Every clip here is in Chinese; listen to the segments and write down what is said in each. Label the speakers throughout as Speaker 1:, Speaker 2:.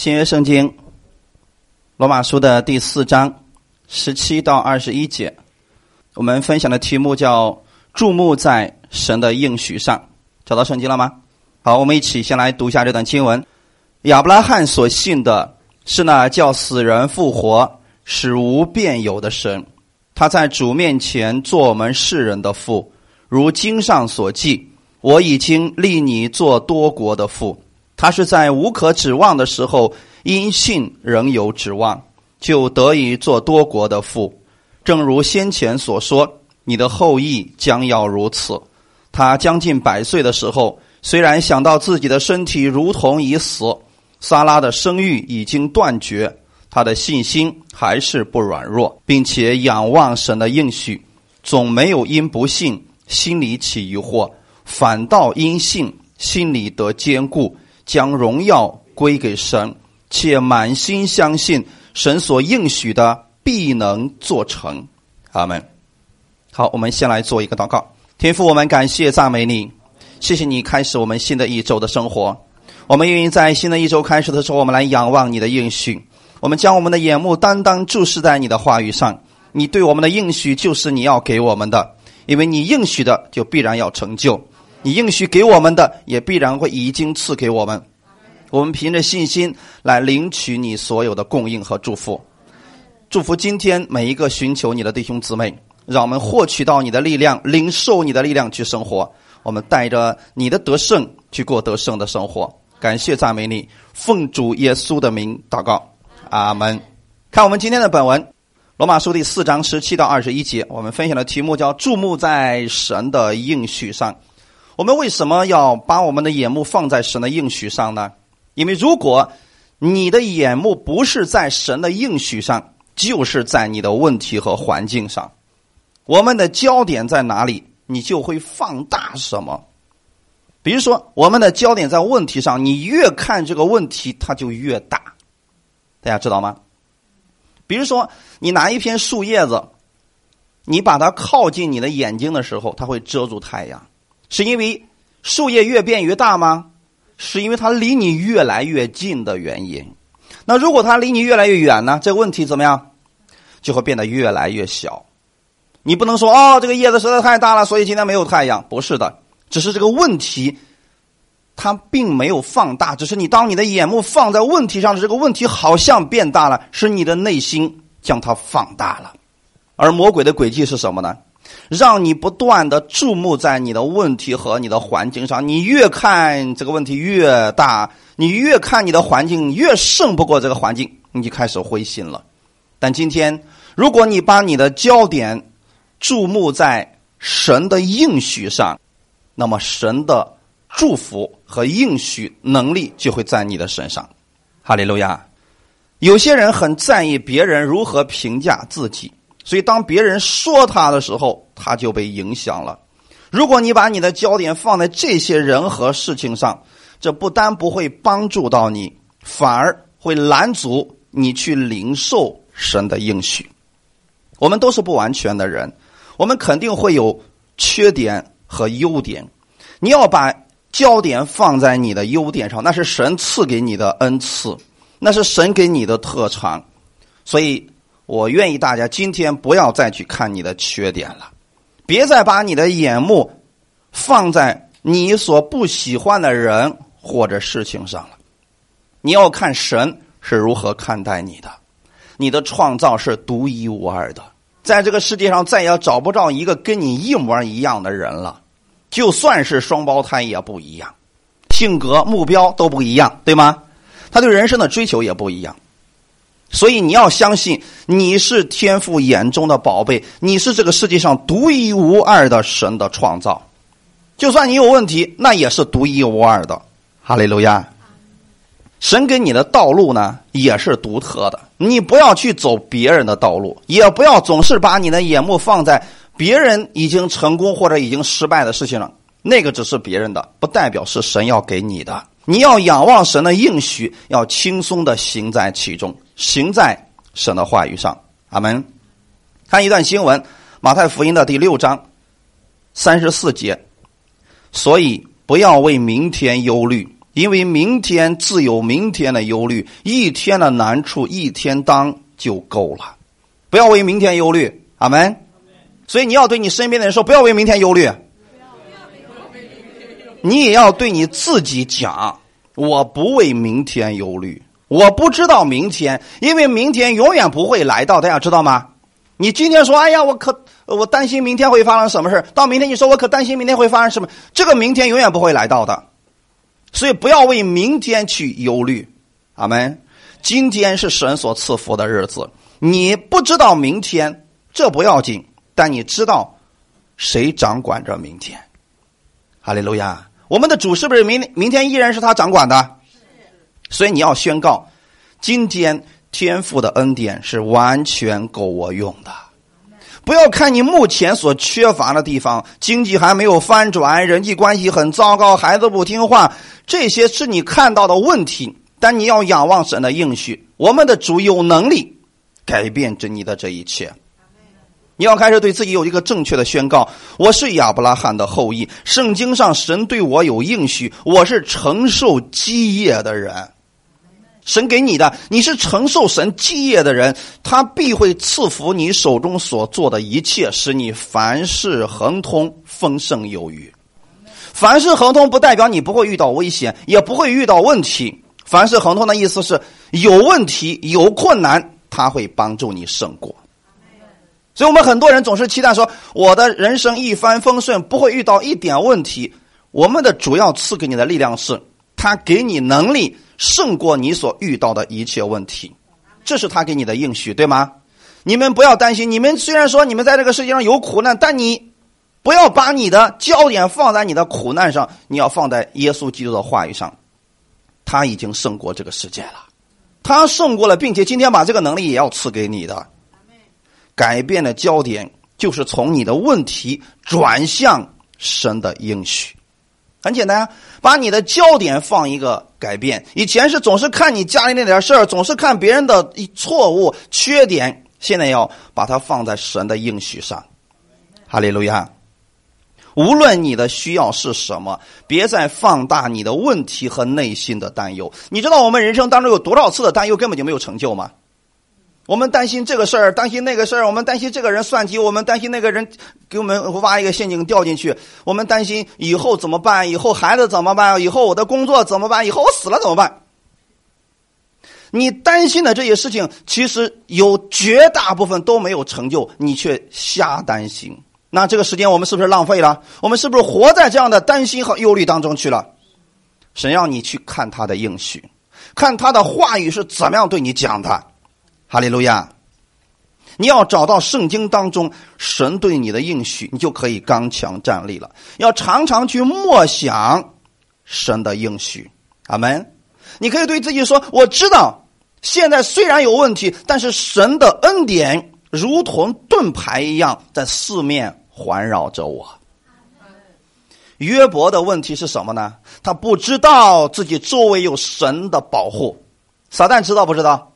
Speaker 1: 新约圣经罗马书的第四章十七到二十一节，我们分享的题目叫“注目在神的应许上”。找到圣经了吗？好，我们一起先来读一下这段经文。亚伯拉罕所信的是那叫死人复活、使无变有的神。他在主面前做我们世人的父，如经上所记：“我已经立你做多国的父。”他是在无可指望的时候，因信仍有指望，就得以做多国的父。正如先前所说，你的后裔将要如此。他将近百岁的时候，虽然想到自己的身体如同已死，撒拉的生育已经断绝，他的信心还是不软弱，并且仰望神的应许，总没有因不信心里起疑惑，反倒因信心里得坚固。将荣耀归给神，且满心相信神所应许的必能做成。阿门。好，我们先来做一个祷告。天父，我们感谢赞美你，谢谢你开始我们新的一周的生活。我们愿意在新的一周开始的时候，我们来仰望你的应许。我们将我们的眼目单单注视在你的话语上。你对我们的应许就是你要给我们的，因为你应许的就必然要成就。你应许给我们的，也必然会已经赐给我们。我们凭着信心来领取你所有的供应和祝福。祝福今天每一个寻求你的弟兄姊妹，让我们获取到你的力量，领受你的力量去生活。我们带着你的得胜去过得胜的生活。感谢赞美你，奉主耶稣的名祷告，阿门。看我们今天的本文，《罗马书》第四章十七到二十一节，我们分享的题目叫“注目在神的应许上”。我们为什么要把我们的眼目放在神的应许上呢？因为如果你的眼目不是在神的应许上，就是在你的问题和环境上。我们的焦点在哪里，你就会放大什么。比如说，我们的焦点在问题上，你越看这个问题，它就越大。大家知道吗？比如说，你拿一片树叶子，你把它靠近你的眼睛的时候，它会遮住太阳。是因为树叶越变越大吗？是因为它离你越来越近的原因。那如果它离你越来越远呢？这个问题怎么样？就会变得越来越小。你不能说哦，这个叶子实在太大了，所以今天没有太阳。不是的，只是这个问题它并没有放大，只是你当你的眼目放在问题上的这个问题好像变大了，是你的内心将它放大了。而魔鬼的诡计是什么呢？让你不断的注目在你的问题和你的环境上，你越看这个问题越大，你越看你的环境越胜不过这个环境，你就开始灰心了。但今天，如果你把你的焦点注目在神的应许上，那么神的祝福和应许能力就会在你的身上。哈利路亚！有些人很在意别人如何评价自己。所以，当别人说他的时候，他就被影响了。如果你把你的焦点放在这些人和事情上，这不单不会帮助到你，反而会拦阻你去领受神的应许。我们都是不完全的人，我们肯定会有缺点和优点。你要把焦点放在你的优点上，那是神赐给你的恩赐，那是神给你的特长。所以。我愿意大家今天不要再去看你的缺点了，别再把你的眼目放在你所不喜欢的人或者事情上了。你要看神是如何看待你的，你的创造是独一无二的，在这个世界上再也找不着一个跟你一模一样的人了，就算是双胞胎也不一样，性格、目标都不一样，对吗？他对人生的追求也不一样。所以你要相信，你是天父眼中的宝贝，你是这个世界上独一无二的神的创造。就算你有问题，那也是独一无二的。哈利路亚！神给你的道路呢，也是独特的。你不要去走别人的道路，也不要总是把你的眼目放在别人已经成功或者已经失败的事情上。那个只是别人的，不代表是神要给你的。你要仰望神的应许，要轻松的行在其中。行在神的话语上，阿门。看一段新闻，《马太福音》的第六章三十四节。所以不要为明天忧虑，因为明天自有明天的忧虑，一天的难处一天当就够了。不要为明天忧虑，阿门。所以你要对你身边的人说，不要为明天忧虑。你也要对你自己讲，我不为明天忧虑。我不知道明天，因为明天永远不会来到，大家知道吗？你今天说，哎呀，我可我担心明天会发生什么事到明天你说，我可担心明天会发生什么？这个明天永远不会来到的，所以不要为明天去忧虑。阿门。今天是神所赐福的日子，你不知道明天，这不要紧，但你知道谁掌管着明天。哈利路亚！我们的主是不是明明天依然是他掌管的？所以你要宣告，今天天赋的恩典是完全够我用的。不要看你目前所缺乏的地方，经济还没有翻转，人际关系很糟糕，孩子不听话，这些是你看到的问题。但你要仰望神的应许，我们的主有能力改变着你的这一切。你要开始对自己有一个正确的宣告：我是亚伯拉罕的后裔。圣经上神对我有应许，我是承受基业的人。神给你的，你是承受神基业的人，他必会赐福你手中所做的一切，使你凡事亨通，丰盛有余。凡事亨通不代表你不会遇到危险，也不会遇到问题。凡事亨通的意思是有问题、有困难，他会帮助你胜过。所以我们很多人总是期待说，我的人生一帆风顺，不会遇到一点问题。我们的主要赐给你的力量是，他给你能力。胜过你所遇到的一切问题，这是他给你的应许，对吗？你们不要担心。你们虽然说你们在这个世界上有苦难，但你不要把你的焦点放在你的苦难上，你要放在耶稣基督的话语上。他已经胜过这个世界了，他胜过了，并且今天把这个能力也要赐给你的。改变的焦点就是从你的问题转向神的应许。很简单啊，把你的焦点放一个改变。以前是总是看你家里那点事儿，总是看别人的错误、缺点，现在要把它放在神的应许上。哈利路亚！无论你的需要是什么，别再放大你的问题和内心的担忧。你知道我们人生当中有多少次的担忧根本就没有成就吗？我们担心这个事儿，担心那个事儿，我们担心这个人算计，我们担心那个人给我们挖一个陷阱掉进去，我们担心以后怎么办？以后孩子怎么办？以后我的工作怎么办？以后我死了怎么办？你担心的这些事情，其实有绝大部分都没有成就，你却瞎担心。那这个时间我们是不是浪费了？我们是不是活在这样的担心和忧虑当中去了？神让你去看他的应许，看他的话语是怎么样对你讲的。哈利路亚！你要找到圣经当中神对你的应许，你就可以刚强站立了。要常常去默想神的应许，阿门。你可以对自己说：“我知道，现在虽然有问题，但是神的恩典如同盾牌一样在四面环绕着我。”约伯的问题是什么呢？他不知道自己周围有神的保护。撒旦知道不知道？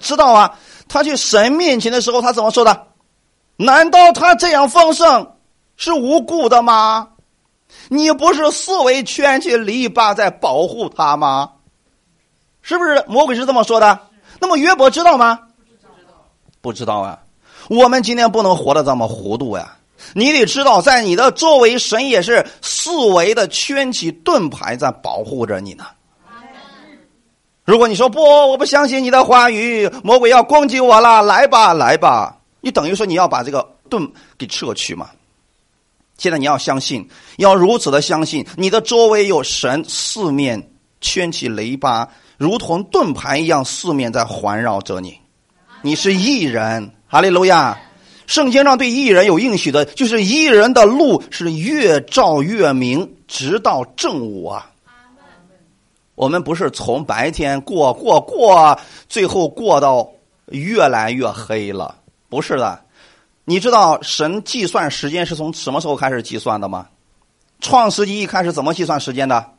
Speaker 1: 知道啊，他去神面前的时候，他怎么说的？难道他这样丰盛是无辜的吗？你不是四围圈起篱笆在保护他吗？是不是魔鬼是这么说的？那么约伯知道吗？不知道啊。我们今天不能活得这么糊涂呀！你得知道，在你的周围，神也是四围的圈起盾牌在保护着你呢。如果你说不，我不相信你的话语，魔鬼要攻击我了，来吧，来吧，你等于说你要把这个盾给撤去嘛？现在你要相信，要如此的相信，你的周围有神，四面圈起雷巴，如同盾牌一样，四面在环绕着你。你是异人，哈利路亚！圣经上对异人有应许的，就是异人的路是越照越明，直到正午啊。我们不是从白天过过过，最后过到越来越黑了，不是的。你知道神计算时间是从什么时候开始计算的吗？创世纪一开始怎么计算时间的？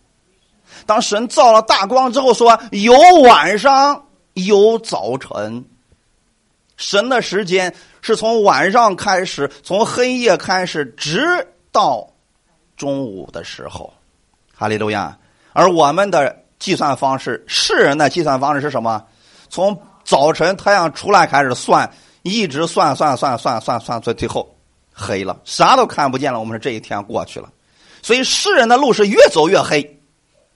Speaker 1: 当神造了大光之后，说有晚上有早晨。神的时间是从晚上开始，从黑夜开始，直到中午的时候。哈利路亚。而我们的计算方式，世人的计算方式是什么？从早晨太阳出来开始算，一直算算算算算算，到最后黑了，啥都看不见了。我们说这一天过去了，所以世人的路是越走越黑，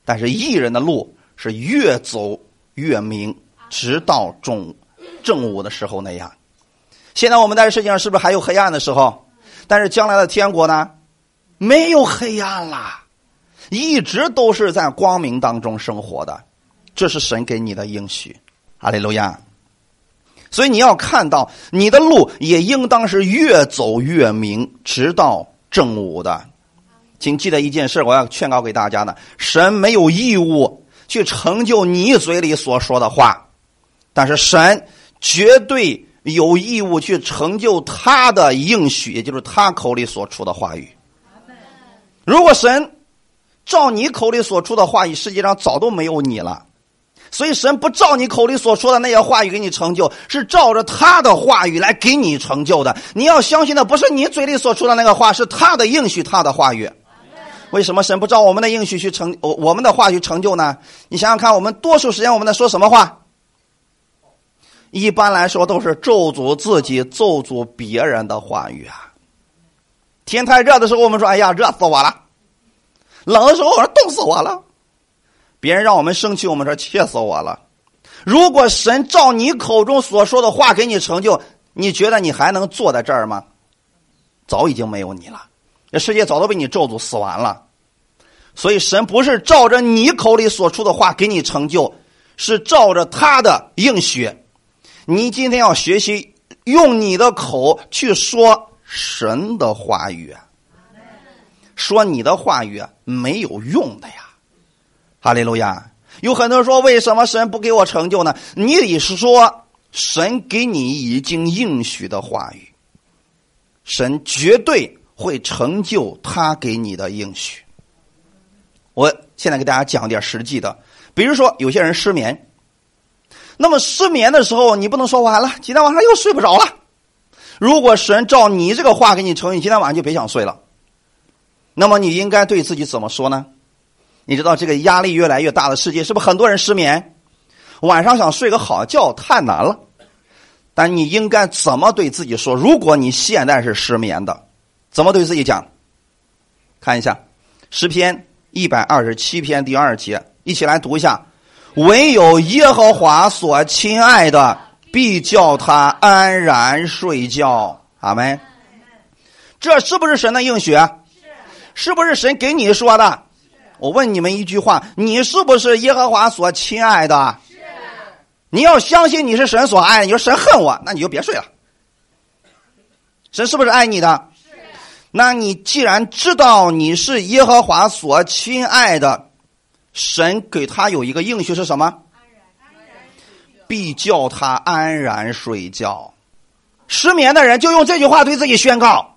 Speaker 1: 但是艺人的路是越走越明，直到中午正午的时候那样。现在我们在世界上是不是还有黑暗的时候？但是将来的天国呢？没有黑暗啦，一直都是在光明当中生活的，这是神给你的应许。阿利路亚。所以你要看到，你的路也应当是越走越明，直到正午的。请记得一件事，我要劝告给大家的：神没有义务去成就你嘴里所说的话，但是神绝对。有义务去成就他的应许，也就是他口里所出的话语。如果神照你口里所出的话语，世界上早都没有你了。所以神不照你口里所说的那些话语给你成就，是照着他的话语来给你成就的。你要相信的不是你嘴里所出的那个话，是他的应许，他的话语。为什么神不照我们的应许去成我我们的话语成就呢？你想想看，我们多数时间我们在说什么话？一般来说都是咒诅自己、咒诅别人的话语啊。天太热的时候，我们说：“哎呀，热死我了！”冷的时候，我说：“冻死我了。”别人让我们生气，我们说：“气死我了。”如果神照你口中所说的话给你成就，你觉得你还能坐在这儿吗？早已经没有你了，这世界早都被你咒诅死完了。所以，神不是照着你口里所出的话给你成就，是照着他的应许。你今天要学习用你的口去说神的话语，说你的话语没有用的呀，哈利路亚！有很多人说，为什么神不给我成就呢？你得说神给你已经应许的话语，神绝对会成就他给你的应许。我现在给大家讲点实际的，比如说有些人失眠。那么失眠的时候，你不能说完了，今天晚上又睡不着了。如果神照你这个话给你成，你今天晚上就别想睡了。那么你应该对自己怎么说呢？你知道这个压力越来越大的世界，是不是很多人失眠？晚上想睡个好觉太难了。但你应该怎么对自己说？如果你现在是失眠的，怎么对自己讲？看一下诗篇一百二十七篇第二节，一起来读一下。唯有耶和华所亲爱的，必叫他安然睡觉。阿门。这是不是神的应许？是。不是神给你说的？我问你们一句话：你是不是耶和华所亲爱的？你要相信你是神所爱，你说神恨我，那你就别睡了。神是不是爱你的？那你既然知道你是耶和华所亲爱的。神给他有一个应许是什么？必叫他安然睡觉。失眠的人就用这句话对自己宣告：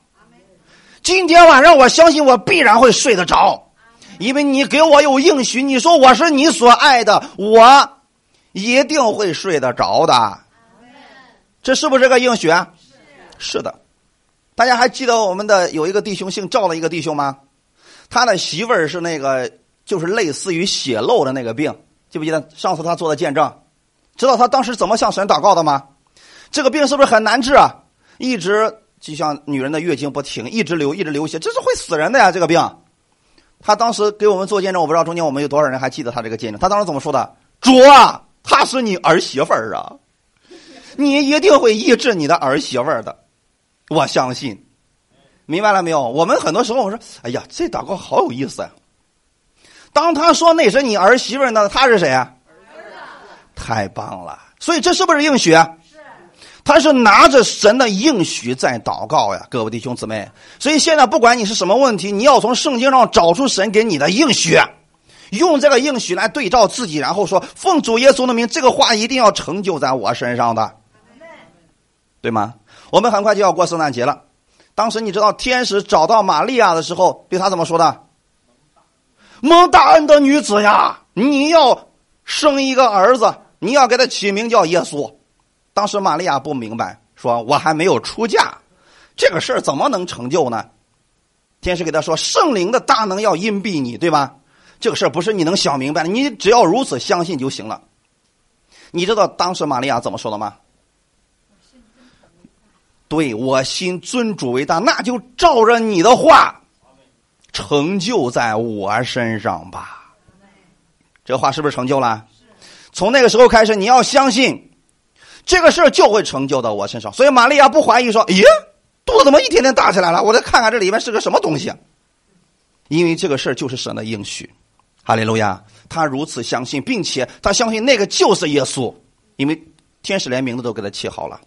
Speaker 1: 今天晚上我相信我必然会睡得着，因为你给我有应许。你说我是你所爱的，我一定会睡得着的。这是不是个应许？是的。大家还记得我们的有一个弟兄姓赵的一个弟兄吗？他的媳妇儿是那个。就是类似于血漏的那个病，记不记得上次他做的见证？知道他当时怎么向神祷告的吗？这个病是不是很难治啊？一直就像女人的月经不停，一直流，一直流血，这是会死人的呀！这个病，他当时给我们做见证，我不知道中间我们有多少人还记得他这个见证。他当时怎么说的？主啊，他是你儿媳妇儿啊，你一定会医治你的儿媳妇儿的，我相信。明白了没有？我们很多时候我说，哎呀，这祷告好有意思啊。当他说那是你儿媳妇儿呢，他是谁啊？太棒了！所以这是不是应许？他是拿着神的应许在祷告呀，各位弟兄姊妹。所以现在不管你是什么问题，你要从圣经上找出神给你的应许，用这个应许来对照自己，然后说奉主耶稣的名，这个话一定要成就在我身上的，对吗？我们很快就要过圣诞节了。当时你知道天使找到玛利亚的时候，对他怎么说的？蒙大恩的女子呀，你要生一个儿子，你要给他起名叫耶稣。当时玛利亚不明白，说我还没有出嫁，这个事儿怎么能成就呢？天使给他说，圣灵的大能要荫蔽你，对吧？这个事儿不是你能想明白的，你只要如此相信就行了。你知道当时玛利亚怎么说的吗？对我心尊主为大，那就照着你的话成就在我身上吧。这话是不是成就了？从那个时候开始，你要相信这个事儿就会成就到我身上。所以玛利亚不怀疑说：“咦，肚子怎么一天天大起来了？我再看看这里面是个什么东西。”因为这个事儿就是神的应许。哈利路亚！他如此相信，并且他相信那个就是耶稣，因为天使连名字都给他起好了。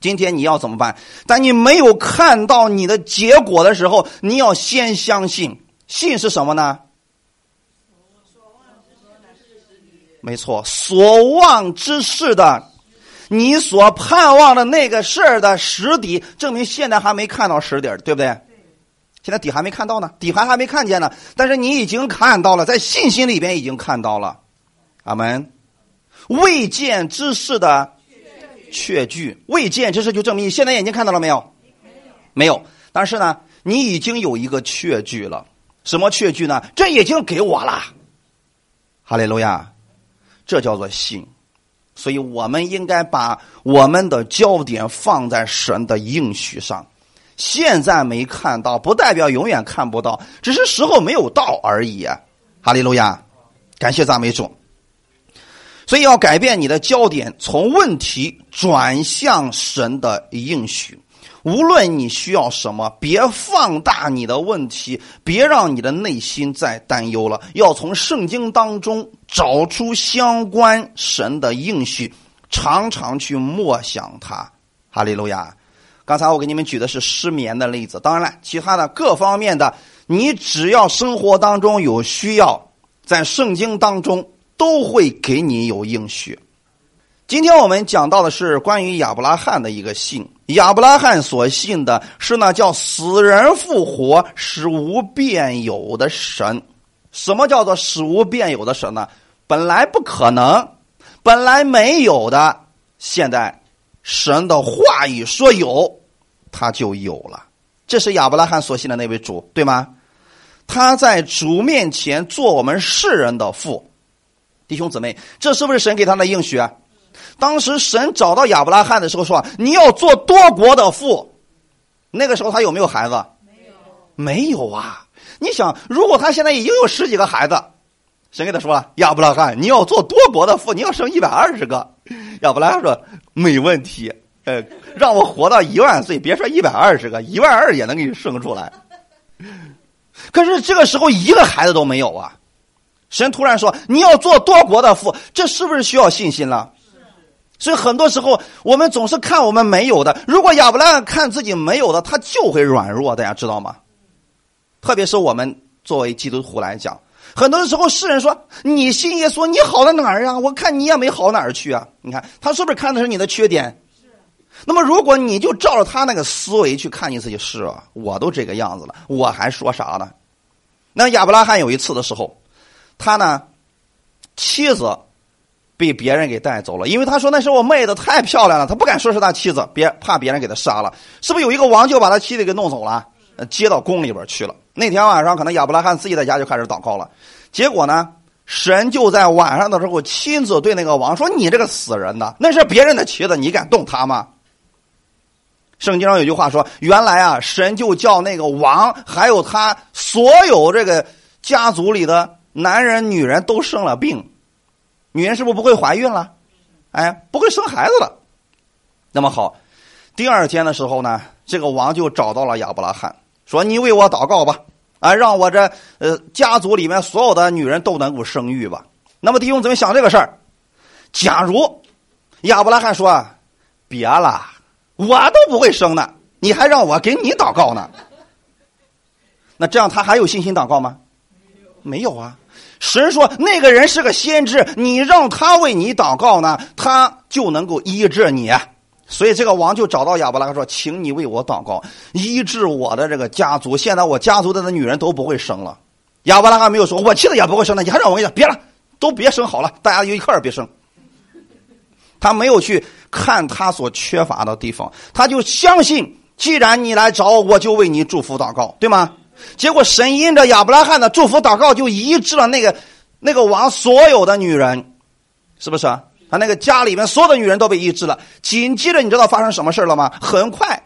Speaker 1: 今天你要怎么办？但你没有看到你的结果的时候，你要先相信。信是什么呢？没错，所望之事的，你所盼望的那个事儿的实底，证明现在还没看到实底对不对？现在底还没看到呢，底盘还没看见呢，但是你已经看到了，在信心里边已经看到了。阿门。未见之事的。确据未见之事，就证明你现在眼睛看到了没有？没有。但是呢，你已经有一个确据了。什么确据呢？这已经给我了。哈利路亚，这叫做信。所以我们应该把我们的焦点放在神的应许上。现在没看到，不代表永远看不到，只是时候没有到而已。哈利路亚，感谢赞美主。所以要改变你的焦点，从问题转向神的应许。无论你需要什么，别放大你的问题，别让你的内心再担忧了。要从圣经当中找出相关神的应许，常常去默想它。哈利路亚！刚才我给你们举的是失眠的例子，当然了，其他的各方面的，你只要生活当中有需要，在圣经当中。都会给你有应许。今天我们讲到的是关于亚伯拉罕的一个信。亚伯拉罕所信的是那叫死人复活、使无变有的神。什么叫做使无变有的神呢？本来不可能，本来没有的，现在神的话语说有，他就有了。这是亚伯拉罕所信的那位主，对吗？他在主面前做我们世人的父。弟兄姊妹，这是不是神给他的应许？当时神找到亚伯拉罕的时候说：“你要做多国的父。”那个时候他有没有孩子？没有，没有啊！你想，如果他现在已经有十几个孩子，神给他说了：“亚伯拉罕，你要做多国的父，你要生一百二十个。”亚伯拉罕说：“没问题，呃，让我活到一万岁，别说一百二十个，一万二也能给你生出来。”可是这个时候一个孩子都没有啊！神突然说：“你要做多国的父，这是不是需要信心了？”所以很多时候我们总是看我们没有的。如果亚伯拉罕看自己没有的，他就会软弱。大家知道吗？特别是我们作为基督徒来讲，很多时候世人说：“你信耶稣，你好到哪儿啊？我看你也没好哪儿去啊！”你看他是不是看的是你的缺点？那么如果你就照着他那个思维去看你自己，是啊，我都这个样子了，我还说啥呢？那亚伯拉罕有一次的时候。他呢，妻子被别人给带走了，因为他说那时候我妹子太漂亮了，他不敢说是他妻子，别怕别人给他杀了。是不是有一个王就把他妻子给弄走了，接到宫里边去了？那天晚上，可能亚伯拉罕自己在家就开始祷告了。结果呢，神就在晚上的时候亲自对那个王说：“你这个死人呐，那是别人的妻子，你敢动她吗？”圣经上有句话说：“原来啊，神就叫那个王还有他所有这个家族里的。”男人、女人都生了病，女人是不是不会怀孕了？哎，不会生孩子了。那么好，第二天的时候呢，这个王就找到了亚伯拉罕，说：“你为我祷告吧，啊，让我这呃家族里面所有的女人都能够生育吧。”那么弟兄怎么想这个事儿？假如亚伯拉罕说：“别了，我都不会生呢，你还让我给你祷告呢？”那这样他还有信心祷告吗？没有啊。神说：“那个人是个先知，你让他为你祷告呢，他就能够医治你。”所以这个王就找到亚伯拉罕说：“请你为我祷告，医治我的这个家族。现在我家族的女人都不会生了。”亚伯拉罕没有说：“我妻子也不会生了，你还让我跟你别了，都别生好了，大家就一块儿别生。”他没有去看他所缺乏的地方，他就相信，既然你来找我，我就为你祝福祷告，对吗？结果神因着亚伯拉罕的祝福祷告，就医治了那个那个王所有的女人，是不是啊？他那个家里面所有的女人都被医治了。紧接着，你知道发生什么事了吗？很快，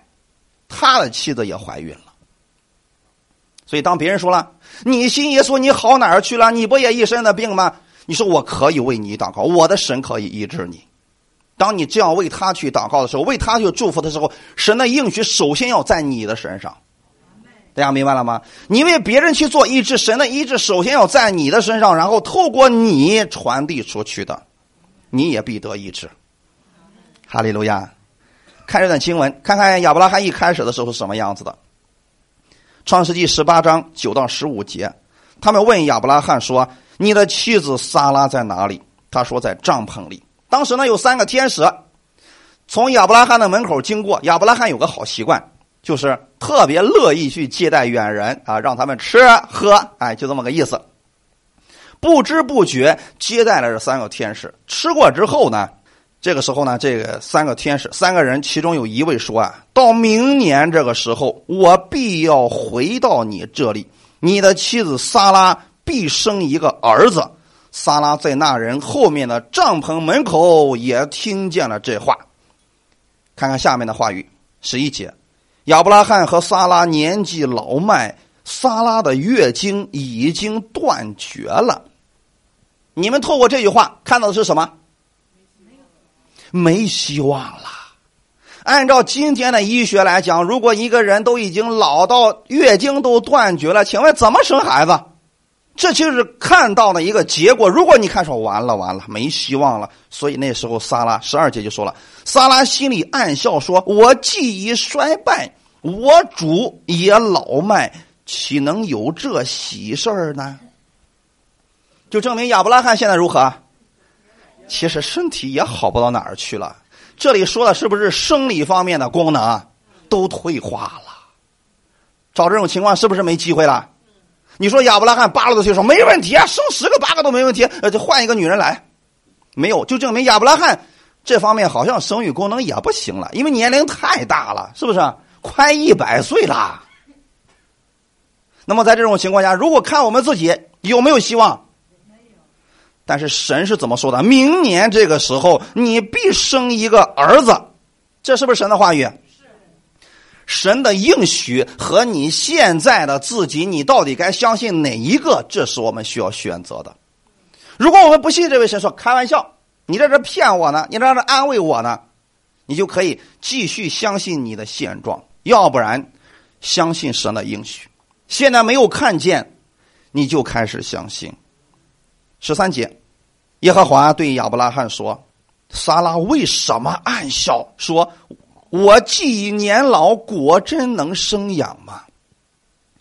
Speaker 1: 他的妻子也怀孕了。所以，当别人说了“你信耶稣，你好哪儿去了？你不也一身的病吗？”你说我可以为你祷告，我的神可以医治你。当你这样为他去祷告的时候，为他去祝福的时候，神的应许首先要在你的身上。大家明白了吗？你为别人去做医治，神的医治首先要在你的身上，然后透过你传递出去的，你也必得医治。哈利路亚！看这段经文，看看亚伯拉罕一开始的时候是什么样子的。创世纪十八章九到十五节，他们问亚伯拉罕说：“你的妻子撒拉在哪里？”他说：“在帐篷里。”当时呢，有三个天使从亚伯拉罕的门口经过。亚伯拉罕有个好习惯，就是特别乐意去接待远人啊，让他们吃喝，哎，就这么个意思。不知不觉接待了这三个天使。吃过之后呢？这个时候呢，这个三个天使，三个人，其中有一位说啊，到明年这个时候，我必要回到你这里，你的妻子萨拉必生一个儿子。萨拉在那人后面的帐篷门口也听见了这话。看看下面的话语，十一节，亚伯拉罕和萨拉年纪老迈，萨拉的月经已经断绝了。你们透过这句话看到的是什么？没希望了。按照今天的医学来讲，如果一个人都已经老到月经都断绝了，请问怎么生孩子？这就是看到的一个结果。如果你看说完了完了，没希望了，所以那时候撒拉十二节就说了，撒拉心里暗笑说：“我既已衰败，我主也老迈，岂能有这喜事儿呢？”就证明亚伯拉罕现在如何？其实身体也好不到哪儿去了。这里说的是不是生理方面的功能都退化了？找这种情况，是不是没机会了？你说亚伯拉罕八十多岁说没问题啊，生十个八个都没问题，呃，就换一个女人来，没有，就证明亚伯拉罕这方面好像生育功能也不行了，因为年龄太大了，是不是？快一百岁了。那么在这种情况下，如果看我们自己有没有希望？但是神是怎么说的？明年这个时候，你必生一个儿子，这是不是神的话语？神的应许和你现在的自己，你到底该相信哪一个？这是我们需要选择的。如果我们不信这位神，说开玩笑，你在这骗我呢，你在这安慰我呢，你就可以继续相信你的现状；要不然，相信神的应许。现在没有看见，你就开始相信。十三节，耶和华对亚伯拉罕说：“撒拉为什么暗笑？说我既已年老，果真能生养吗？”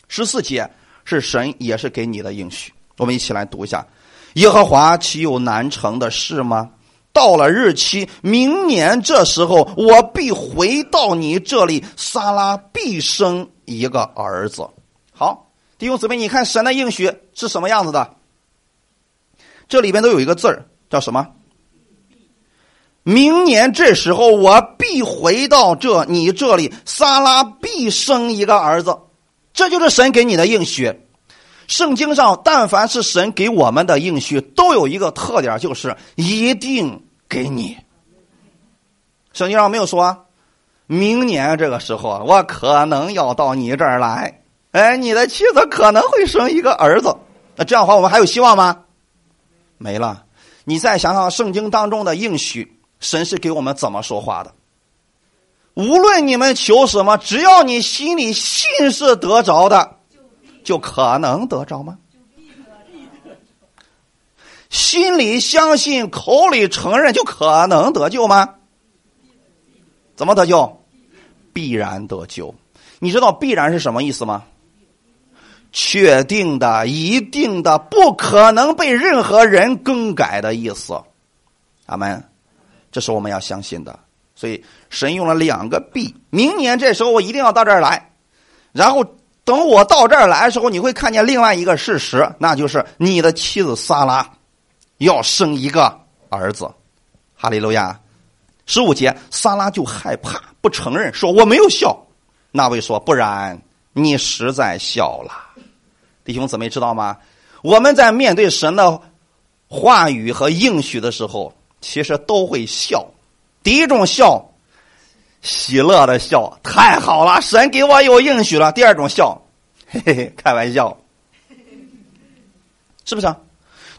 Speaker 1: 十四节是神也是给你的应许，我们一起来读一下：“耶和华岂有难成的事吗？到了日期，明年这时候，我必回到你这里，撒拉必生一个儿子。”好，弟兄姊妹，你看神的应许是什么样子的？这里边都有一个字儿，叫什么？明年这时候，我必回到这你这里，撒拉必生一个儿子。这就是神给你的应许。圣经上，但凡是神给我们的应许，都有一个特点，就是一定给你。圣经上没有说，明年这个时候，我可能要到你这儿来，哎，你的妻子可能会生一个儿子。那这样的话，我们还有希望吗？没了，你再想想圣经当中的应许，神是给我们怎么说话的？无论你们求什么，只要你心里信是得着的，就可能得着吗？心里相信，口里承认，就可能得救吗？怎么得救？必然得救。你知道必然是什么意思吗？确定的、一定的、不可能被任何人更改的意思，阿门。这是我们要相信的。所以神用了两个“必”。明年这时候我一定要到这儿来，然后等我到这儿来的时候，你会看见另外一个事实，那就是你的妻子萨拉要生一个儿子。哈利路亚。十五节，萨拉就害怕，不承认，说我没有笑。那位说：“不然。”你实在笑了。弟兄姊妹知道吗？我们在面对神的话语和应许的时候，其实都会笑。第一种笑，喜乐的笑，太好了，神给我有应许了。第二种笑，嘿嘿嘿，开玩笑，是不是？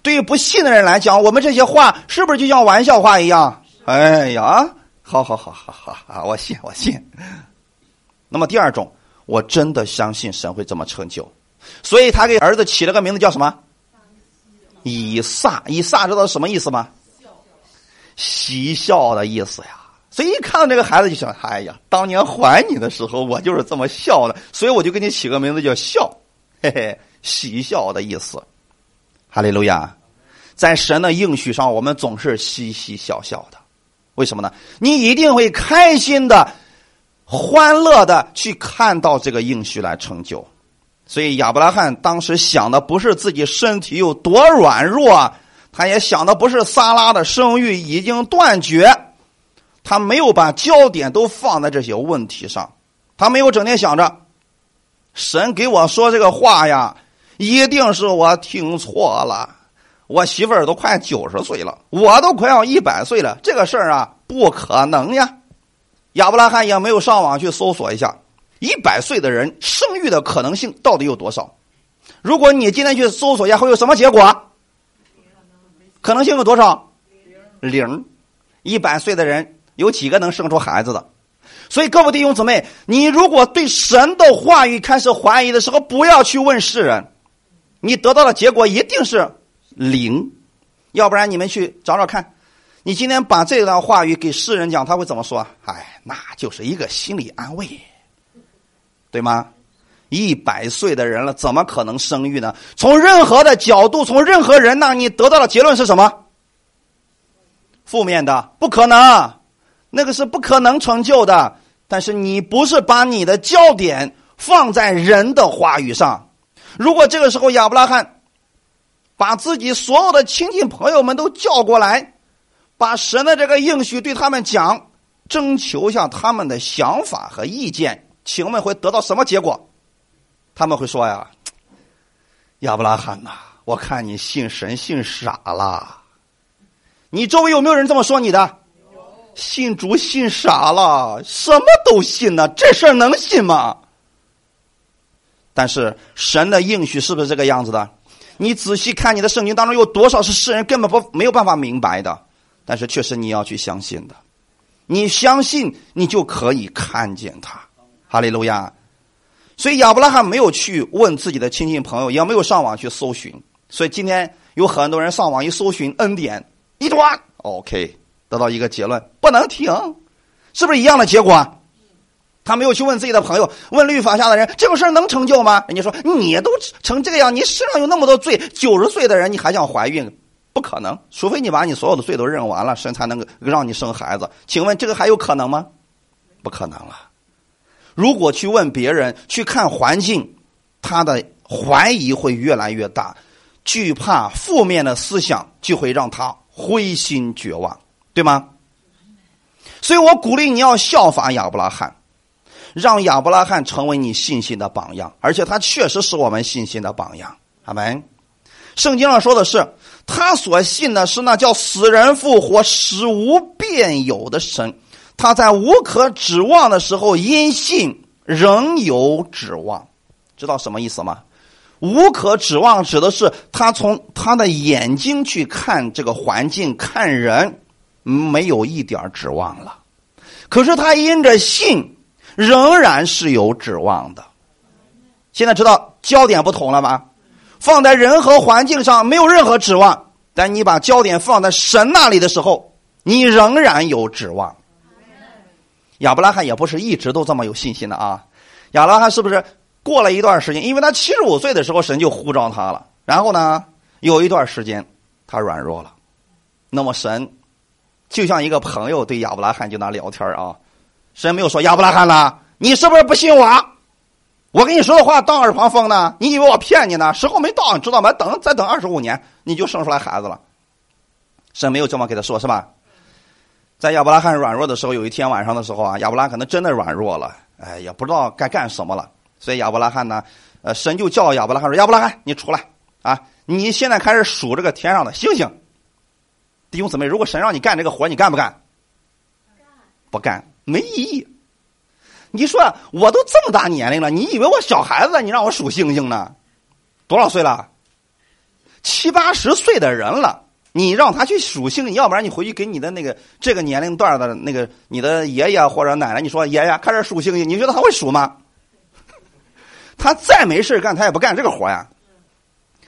Speaker 1: 对于不信的人来讲，我们这些话是不是就像玩笑话一样？哎呀，好好好好好啊，我信我信。那么第二种，我真的相信神会这么成就，所以他给儿子起了个名字叫什么？以撒。以撒知道什么意思吗？嬉笑的意思呀。所以一看到这个孩子就想，哎呀，当年还你的时候，我就是这么笑的，所以我就给你起个名字叫笑，嘿嘿，嬉笑的意思。哈利路亚，在神的应许上，我们总是嘻嘻笑笑的。为什么呢？你一定会开心的、欢乐的去看到这个应许来成就。所以亚伯拉罕当时想的不是自己身体有多软弱，他也想的不是撒拉的生育已经断绝，他没有把焦点都放在这些问题上，他没有整天想着神给我说这个话呀。一定是我听错了，我媳妇儿都快九十岁了，我都快要一百岁了，这个事儿啊不可能呀！亚伯拉罕也没有上网去搜索一下，一百岁的人生育的可能性到底有多少？如果你今天去搜索一下，会有什么结果？可能性有多少？零。一百岁的人有几个能生出孩子的？所以各位弟兄姊妹，你如果对神的话语开始怀疑的时候，不要去问世人。你得到的结果一定是零，要不然你们去找找看，你今天把这段话语给世人讲，他会怎么说？哎，那就是一个心理安慰，对吗？一百岁的人了，怎么可能生育呢？从任何的角度，从任何人那，你得到的结论是什么？负面的，不可能，那个是不可能成就的。但是你不是把你的焦点放在人的话语上。如果这个时候亚伯拉罕把自己所有的亲戚朋友们都叫过来，把神的这个应许对他们讲，征求一下他们的想法和意见，请问会得到什么结果？他们会说呀：“亚伯拉罕呐，我看你信神信傻了。你周围有没有人这么说你的？信主信傻了，什么都信呢？这事儿能信吗？”但是神的应许是不是这个样子的？你仔细看你的圣经当中有多少是世人根本不没有办法明白的，但是确实你要去相信的。你相信，你就可以看见他。哈利路亚。所以亚伯拉罕没有去问自己的亲戚朋友，也没有上网去搜寻。所以今天有很多人上网一搜寻恩典，一抓 OK，得到一个结论，不能停，是不是一样的结果？他没有去问自己的朋友，问律法下的人，这个事儿能成就吗？人家说你都成这个样，你身上有那么多罪，九十岁的人你还想怀孕？不可能，除非你把你所有的罪都认完了，神才能够让你生孩子。请问这个还有可能吗？不可能了。如果去问别人，去看环境，他的怀疑会越来越大，惧怕负面的思想就会让他灰心绝望，对吗？所以我鼓励你要效法亚伯拉罕。让亚伯拉罕成为你信心的榜样，而且他确实是我们信心的榜样。阿门。圣经上说的是，他所信的是那叫死人复活、使无变有的神。他在无可指望的时候，因信仍有指望。知道什么意思吗？无可指望指的是他从他的眼睛去看这个环境、看人，没有一点指望了。可是他因着信。仍然是有指望的。现在知道焦点不同了吧？放在人和环境上没有任何指望，但你把焦点放在神那里的时候，你仍然有指望。亚伯拉罕也不是一直都这么有信心的啊。亚伯拉罕是不是过了一段时间？因为他七十五岁的时候，神就呼召他了。然后呢，有一段时间他软弱了。那么神就像一个朋友对亚伯拉罕就那聊天啊。神没有说亚伯拉罕了，你是不是不信我？我跟你说的话当耳旁风呢？你以为我骗你呢？时候没到，你知道吗？等再等二十五年，你就生出来孩子了。神没有这么给他说，是吧？在亚伯拉罕软弱的时候，有一天晚上的时候啊，亚伯拉罕可能真的软弱了，哎，也不知道该干什么了。所以亚伯拉罕呢，呃，神就叫亚伯拉罕说：“亚伯拉罕，你出来啊！你现在开始数这个天上的星星。”弟兄姊妹，如果神让你干这个活，你干不干？不干，没意义。你说我都这么大年龄了，你以为我小孩子？你让我数星星呢？多少岁了？七八十岁的人了，你让他去数星星，要不然你回去给你的那个这个年龄段的那个你的爷爷或者奶奶，你说爷爷开始数星星，你觉得他会数吗？他再没事干，他也不干这个活呀。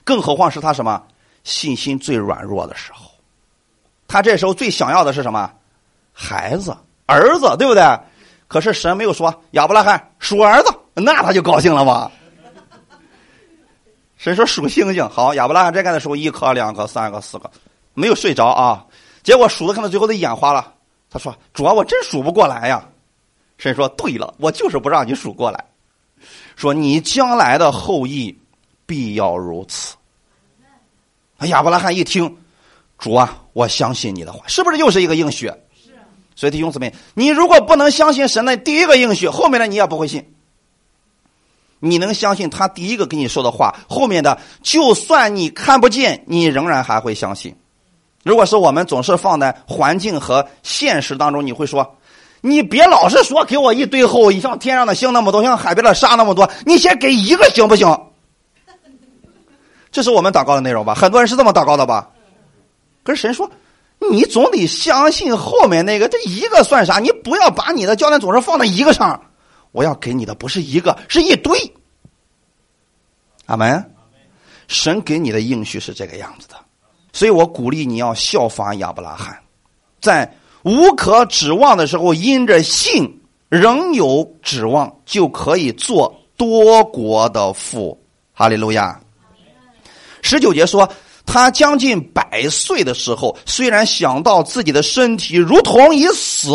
Speaker 1: 更何况是他什么信心最软弱的时候，他这时候最想要的是什么？孩子、儿子，对不对？可是神没有说亚伯拉罕数儿子，那他就高兴了吗？神说数星星，好，亚伯拉罕这干的时候一颗、两颗、三个、四个，没有睡着啊。结果数的看到最后都眼花了。他说：“主啊，我真数不过来呀。”神说：“对了，我就是不让你数过来。说你将来的后裔必要如此。”亚伯拉罕一听，主啊，我相信你的话，是不是又是一个应许？所以弟兄姊妹，你如果不能相信神的第一个应许，后面的你也不会信。你能相信他第一个跟你说的话，后面的就算你看不见，你仍然还会相信。如果是我们总是放在环境和现实当中，你会说：“你别老是说给我一堆后，像天上的星那么多，像海边的沙那么多，你先给一个行不行？” 这是我们祷告的内容吧？很多人是这么祷告的吧？可是神说。你总得相信后面那个，这一个算啥？你不要把你的焦点总是放在一个上。我要给你的不是一个，是一堆。阿门。神给你的应许是这个样子的，所以我鼓励你要效仿亚伯拉罕，在无可指望的时候，因着信仍有指望，就可以做多国的父。哈利路亚。十九节说。他将近百岁的时候，虽然想到自己的身体如同已死，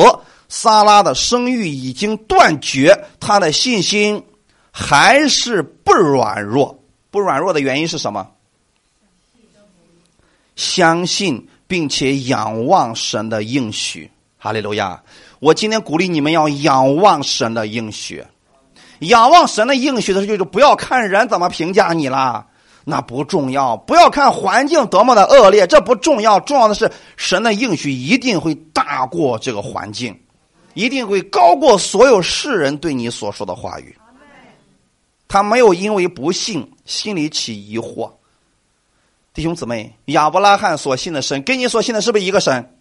Speaker 1: 萨拉的生育已经断绝，他的信心还是不软弱。不软弱的原因是什么？相信并且仰望神的应许。哈利路亚！我今天鼓励你们要仰望神的应许，仰望神的应许的时候，就不要看人怎么评价你了。那不重要，不要看环境多么的恶劣，这不重要。重要的是神的应许一定会大过这个环境，一定会高过所有世人对你所说的话语。他没有因为不信心里起疑惑。弟兄姊妹，亚伯拉罕所信的神跟你所信的是不是一个神？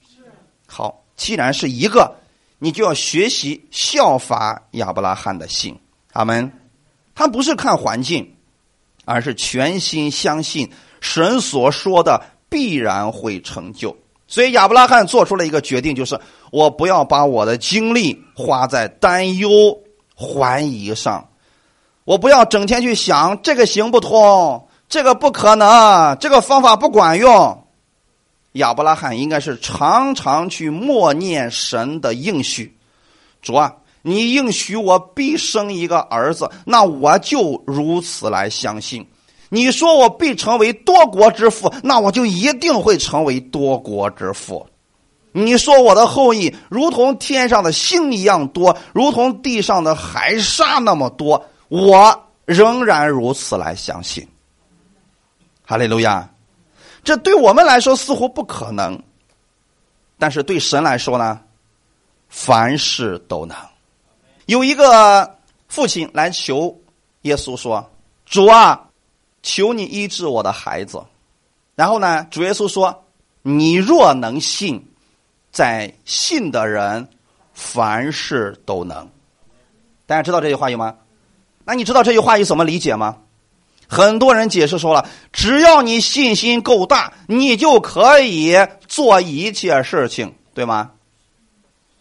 Speaker 1: 好，既然是一个，你就要学习效法亚伯拉罕的信。阿门。他不是看环境。而是全心相信神所说的必然会成就，所以亚伯拉罕做出了一个决定，就是我不要把我的精力花在担忧、怀疑上，我不要整天去想这个行不通，这个不可能，这个方法不管用。亚伯拉罕应该是常常去默念神的应许，主啊。你应许我必生一个儿子，那我就如此来相信。你说我必成为多国之父，那我就一定会成为多国之父。你说我的后裔如同天上的星一样多，如同地上的海沙那么多，我仍然如此来相信。哈利路亚！这对我们来说似乎不可能，但是对神来说呢，凡事都能。有一个父亲来求耶稣说：“主啊，求你医治我的孩子。”然后呢，主耶稣说：“你若能信，在信的人凡事都能。”大家知道这句话有吗？那你知道这句话意怎么理解吗？很多人解释说了：“只要你信心够大，你就可以做一切事情，对吗？”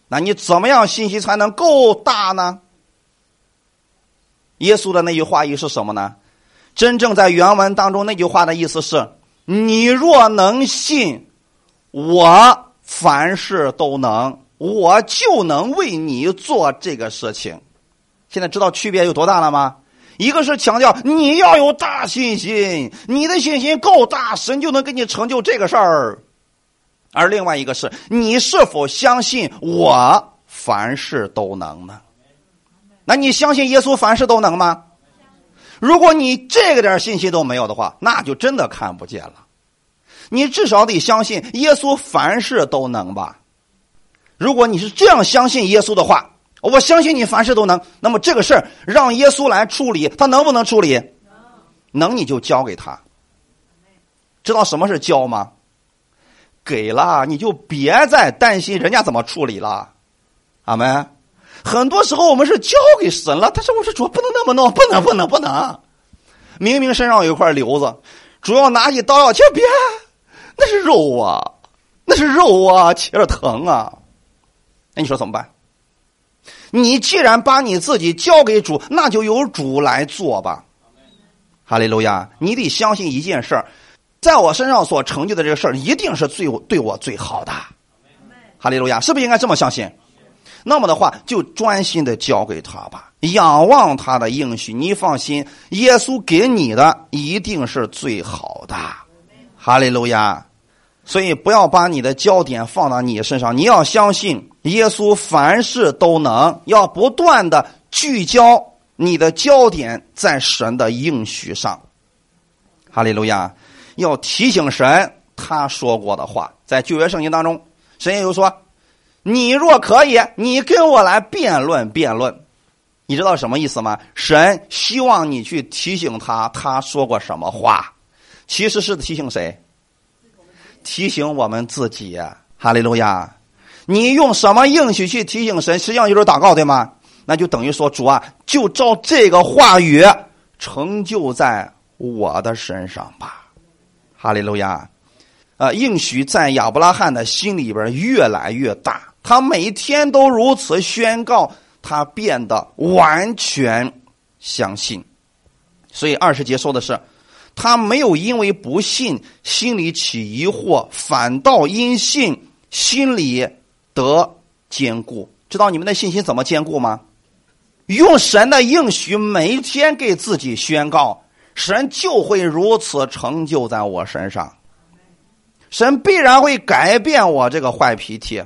Speaker 1: 那你怎么样信心才能够大呢？耶稣的那句话意是什么呢？真正在原文当中那句话的意思是：你若能信，我凡事都能，我就能为你做这个事情。现在知道区别有多大了吗？一个是强调你要有大信心，你的信心够大，神就能给你成就这个事儿。而另外一个是你是否相信我凡事都能呢？那你相信耶稣凡事都能吗？如果你这个点信心都没有的话，那就真的看不见了。你至少得相信耶稣凡事都能吧？如果你是这样相信耶稣的话，我相信你凡事都能。那么这个事儿让耶稣来处理，他能不能处理？能，你就交给他。知道什么是交吗？给了你就别再担心人家怎么处理了，阿门。很多时候我们是交给神了，但是我说主不能那么弄，不能不能不能。明明身上有一块瘤子，主要拿起刀要切，别，那是肉啊，那是肉啊，切着疼啊。那你说怎么办？你既然把你自己交给主，那就由主来做吧。哈利路亚！你得相信一件事儿，在我身上所成就的这个事儿，一定是最对我最好的。哈利路亚！是不是应该这么相信？那么的话，就专心的交给他吧，仰望他的应许。你放心，耶稣给你的一定是最好的。哈利路亚！所以不要把你的焦点放到你身上，你要相信耶稣凡事都能。要不断的聚焦你的焦点在神的应许上。哈利路亚！要提醒神他说过的话，在旧约圣经当中，神也有说。你若可以，你跟我来辩论辩论，你知道什么意思吗？神希望你去提醒他，他说过什么话，其实是提醒谁？提醒我们自己。哈利路亚！你用什么应许去提醒神？实际上就是祷告，对吗？那就等于说，主啊，就照这个话语成就在我的身上吧。哈利路亚！啊，应许在亚伯拉罕的心里边越来越大。他每天都如此宣告，他变得完全相信。所以二十节说的是，他没有因为不信心里起疑惑，反倒因信心里得坚固。知道你们的信心怎么坚固吗？用神的应许每一天给自己宣告，神就会如此成就在我身上。神必然会改变我这个坏脾气。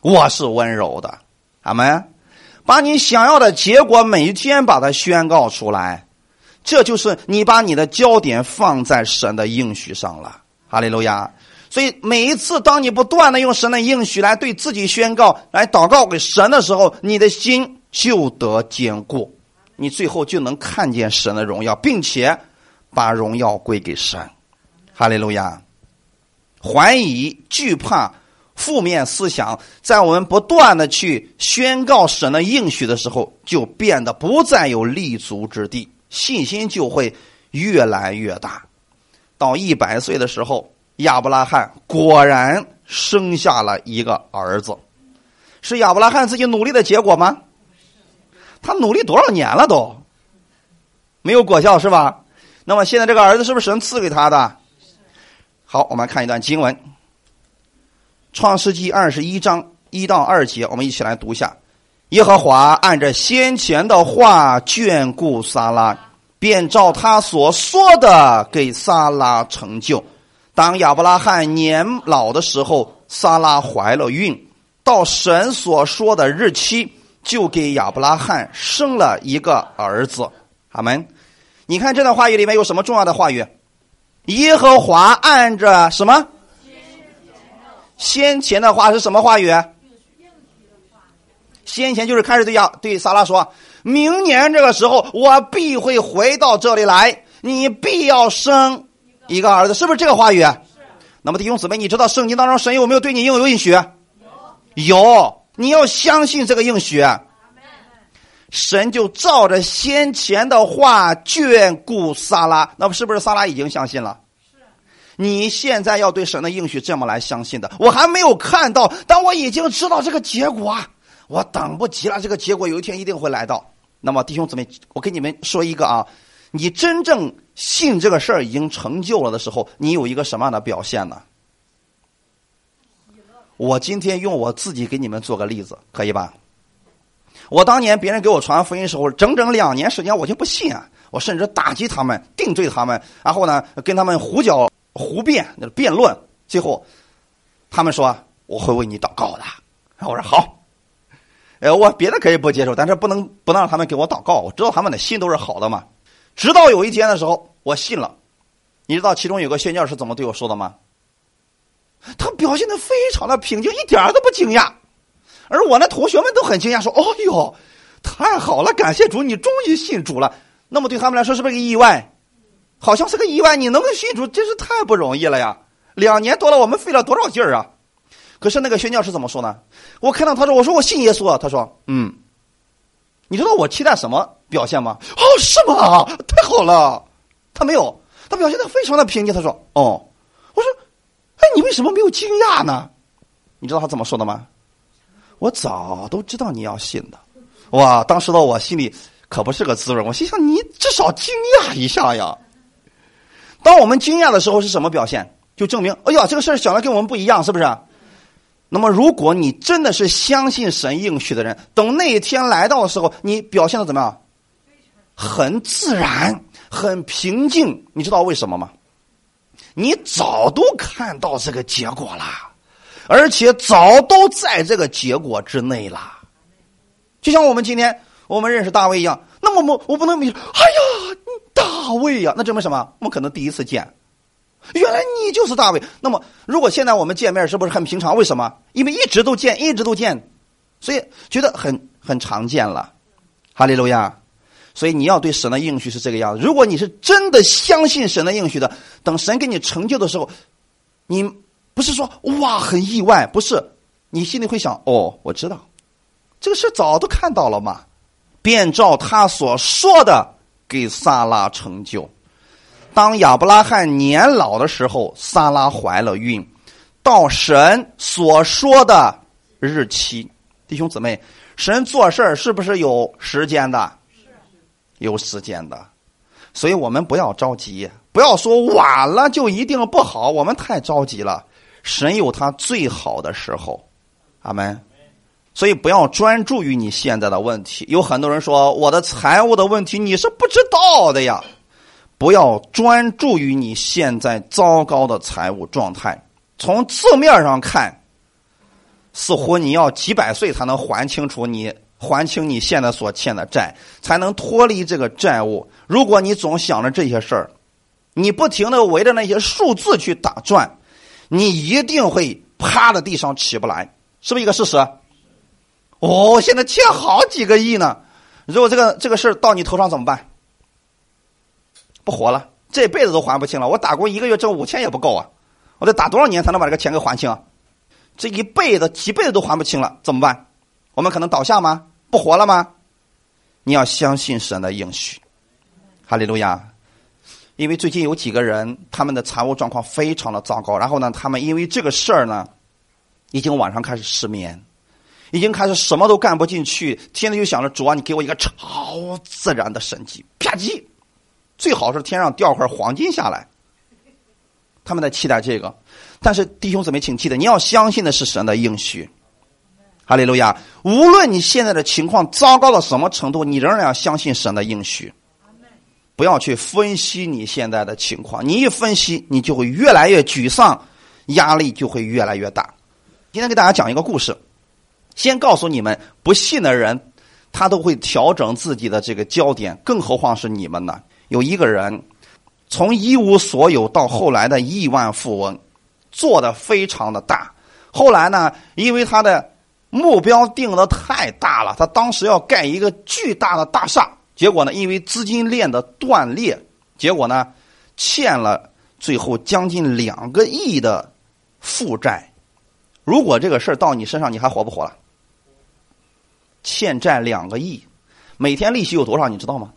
Speaker 1: 我是温柔的，阿门。把你想要的结果每一天把它宣告出来，这就是你把你的焦点放在神的应许上了。哈利路亚！所以每一次当你不断的用神的应许来对自己宣告、来祷告给神的时候，你的心就得坚固，你最后就能看见神的荣耀，并且把荣耀归给神。哈利路亚！怀疑、惧怕。负面思想在我们不断的去宣告神的应许的时候，就变得不再有立足之地，信心就会越来越大。到一百岁的时候，亚伯拉罕果然生下了一个儿子，是亚伯拉罕自己努力的结果吗？他努力多少年了都没有果效是吧？那么现在这个儿子是不是神赐给他的？好，我们看一段经文。创世纪二十一章一到二节，我们一起来读一下。耶和华按着先前的话眷顾撒拉，便照他所说的给撒拉成就。当亚伯拉罕年老的时候，撒拉怀了孕，到神所说的日期，就给亚伯拉罕生了一个儿子。阿门。你看这段话语里面有什么重要的话语？耶和华按着什么？先前的话是什么话语？先前就是开始对亚对萨拉说：“明年这个时候，我必会回到这里来，你必要生一个儿子。”是不是这个话语？那么弟兄姊妹，你知道圣经当中神有没有对你应有应许？有。你要相信这个应许。神就照着先前的话眷顾萨拉，那么是不是萨拉已经相信了？你现在要对神的应许这么来相信的，我还没有看到，但我已经知道这个结果啊，我等不及了。这个结果有一天一定会来到。那么弟兄姊妹，我跟你们说一个啊，你真正信这个事儿已经成就了的时候，你有一个什么样的表现呢？我今天用我自己给你们做个例子，可以吧？我当年别人给我传福音时候，整整两年时间我就不信啊，我甚至打击他们，定罪他们，然后呢跟他们胡搅。胡辩，辩论，最后他们说我会为你祷告的。我说好，哎，我别的可以不接受，但是不能不能让他们给我祷告。我知道他们的心都是好的嘛。直到有一天的时候，我信了。你知道其中有个宣教是怎么对我说的吗？他表现的非常的平静，一点都不惊讶。而我那同学们都很惊讶，说：“哦哟，太好了，感谢主，你终于信主了。”那么对他们来说是不是个意外？好像是个意外。你能够信主，真是太不容易了呀！两年多了，我们费了多少劲儿啊！可是那个宣教师怎么说呢？我看到他说：“我说我信耶稣。”啊。他说：“嗯。”你知道我期待什么表现吗？哦，是吗？太好了。他没有，他表现的非常的平静。他说：“哦。”我说：“哎，你为什么没有惊讶呢？”你知道他怎么说的吗？我早都知道你要信的。哇！当时的我心里可不是个滋味。我心想，你至少惊讶一下呀。当我们惊讶的时候是什么表现？就证明，哎呀，这个事儿想的跟我们不一样，是不是？那么，如果你真的是相信神应许的人，等那一天来到的时候，你表现的怎么样？很自然，很平静。你知道为什么吗？你早都看到这个结果了，而且早都在这个结果之内了。就像我们今天我们认识大卫一样，那么我我不能比，哎呀，大卫呀，那证明什么？我们可能第一次见。原来你就是大卫。那么，如果现在我们见面，是不是很平常？为什么？因为一直都见，一直都见，所以觉得很很常见了。哈利路亚！所以你要对神的应许是这个样子。如果你是真的相信神的应许的，等神给你成就的时候，你不是说哇很意外，不是，你心里会想哦，我知道这个事早都看到了嘛，便照他所说的给萨拉成就。当亚伯拉罕年老的时候，撒拉怀了孕，到神所说的日期，弟兄姊妹，神做事儿是不是有时间的？有时间的，所以我们不要着急，不要说晚了就一定不好，我们太着急了。神有他最好的时候，阿门。所以不要专注于你现在的问题。有很多人说我的财务的问题，你是不知道的呀。不要专注于你现在糟糕的财务状态。从字面上看，似乎你要几百岁才能还清楚你还清你现在所欠的债，才能脱离这个债务。如果你总想着这些事儿，你不停的围着那些数字去打转，你一定会趴在地上起不来，是不是一个事实？哦，现在欠好几个亿呢。如果这个这个事儿到你头上怎么办？不活了，这辈子都还不清了。我打工一个月挣五千也不够啊，我得打多少年才能把这个钱给还清？啊？这一辈子几辈子都还不清了，怎么办？我们可能倒下吗？不活了吗？你要相信神的应许，哈利路亚。因为最近有几个人，他们的财务状况非常的糟糕，然后呢，他们因为这个事儿呢，已经晚上开始失眠，已经开始什么都干不进去，天天就想着主啊，你给我一个超自然的神迹，啪叽。最好是天上掉块黄金下来，他们在期待这个。但是弟兄姊妹，请记得，你要相信的是神的应许。哈利路亚！无论你现在的情况糟糕到什么程度，你仍然要相信神的应许。不要去分析你现在的情况，你一分析，你就会越来越沮丧，压力就会越来越大。今天给大家讲一个故事，先告诉你们，不信的人他都会调整自己的这个焦点，更何况是你们呢？有一个人，从一无所有到后来的亿万富翁，做的非常的大。后来呢，因为他的目标定的太大了，他当时要盖一个巨大的大厦，结果呢，因为资金链的断裂，结果呢，欠了最后将近两个亿的负债。如果这个事儿到你身上，你还活不活了？欠债两个亿，每天利息有多少？你知道吗？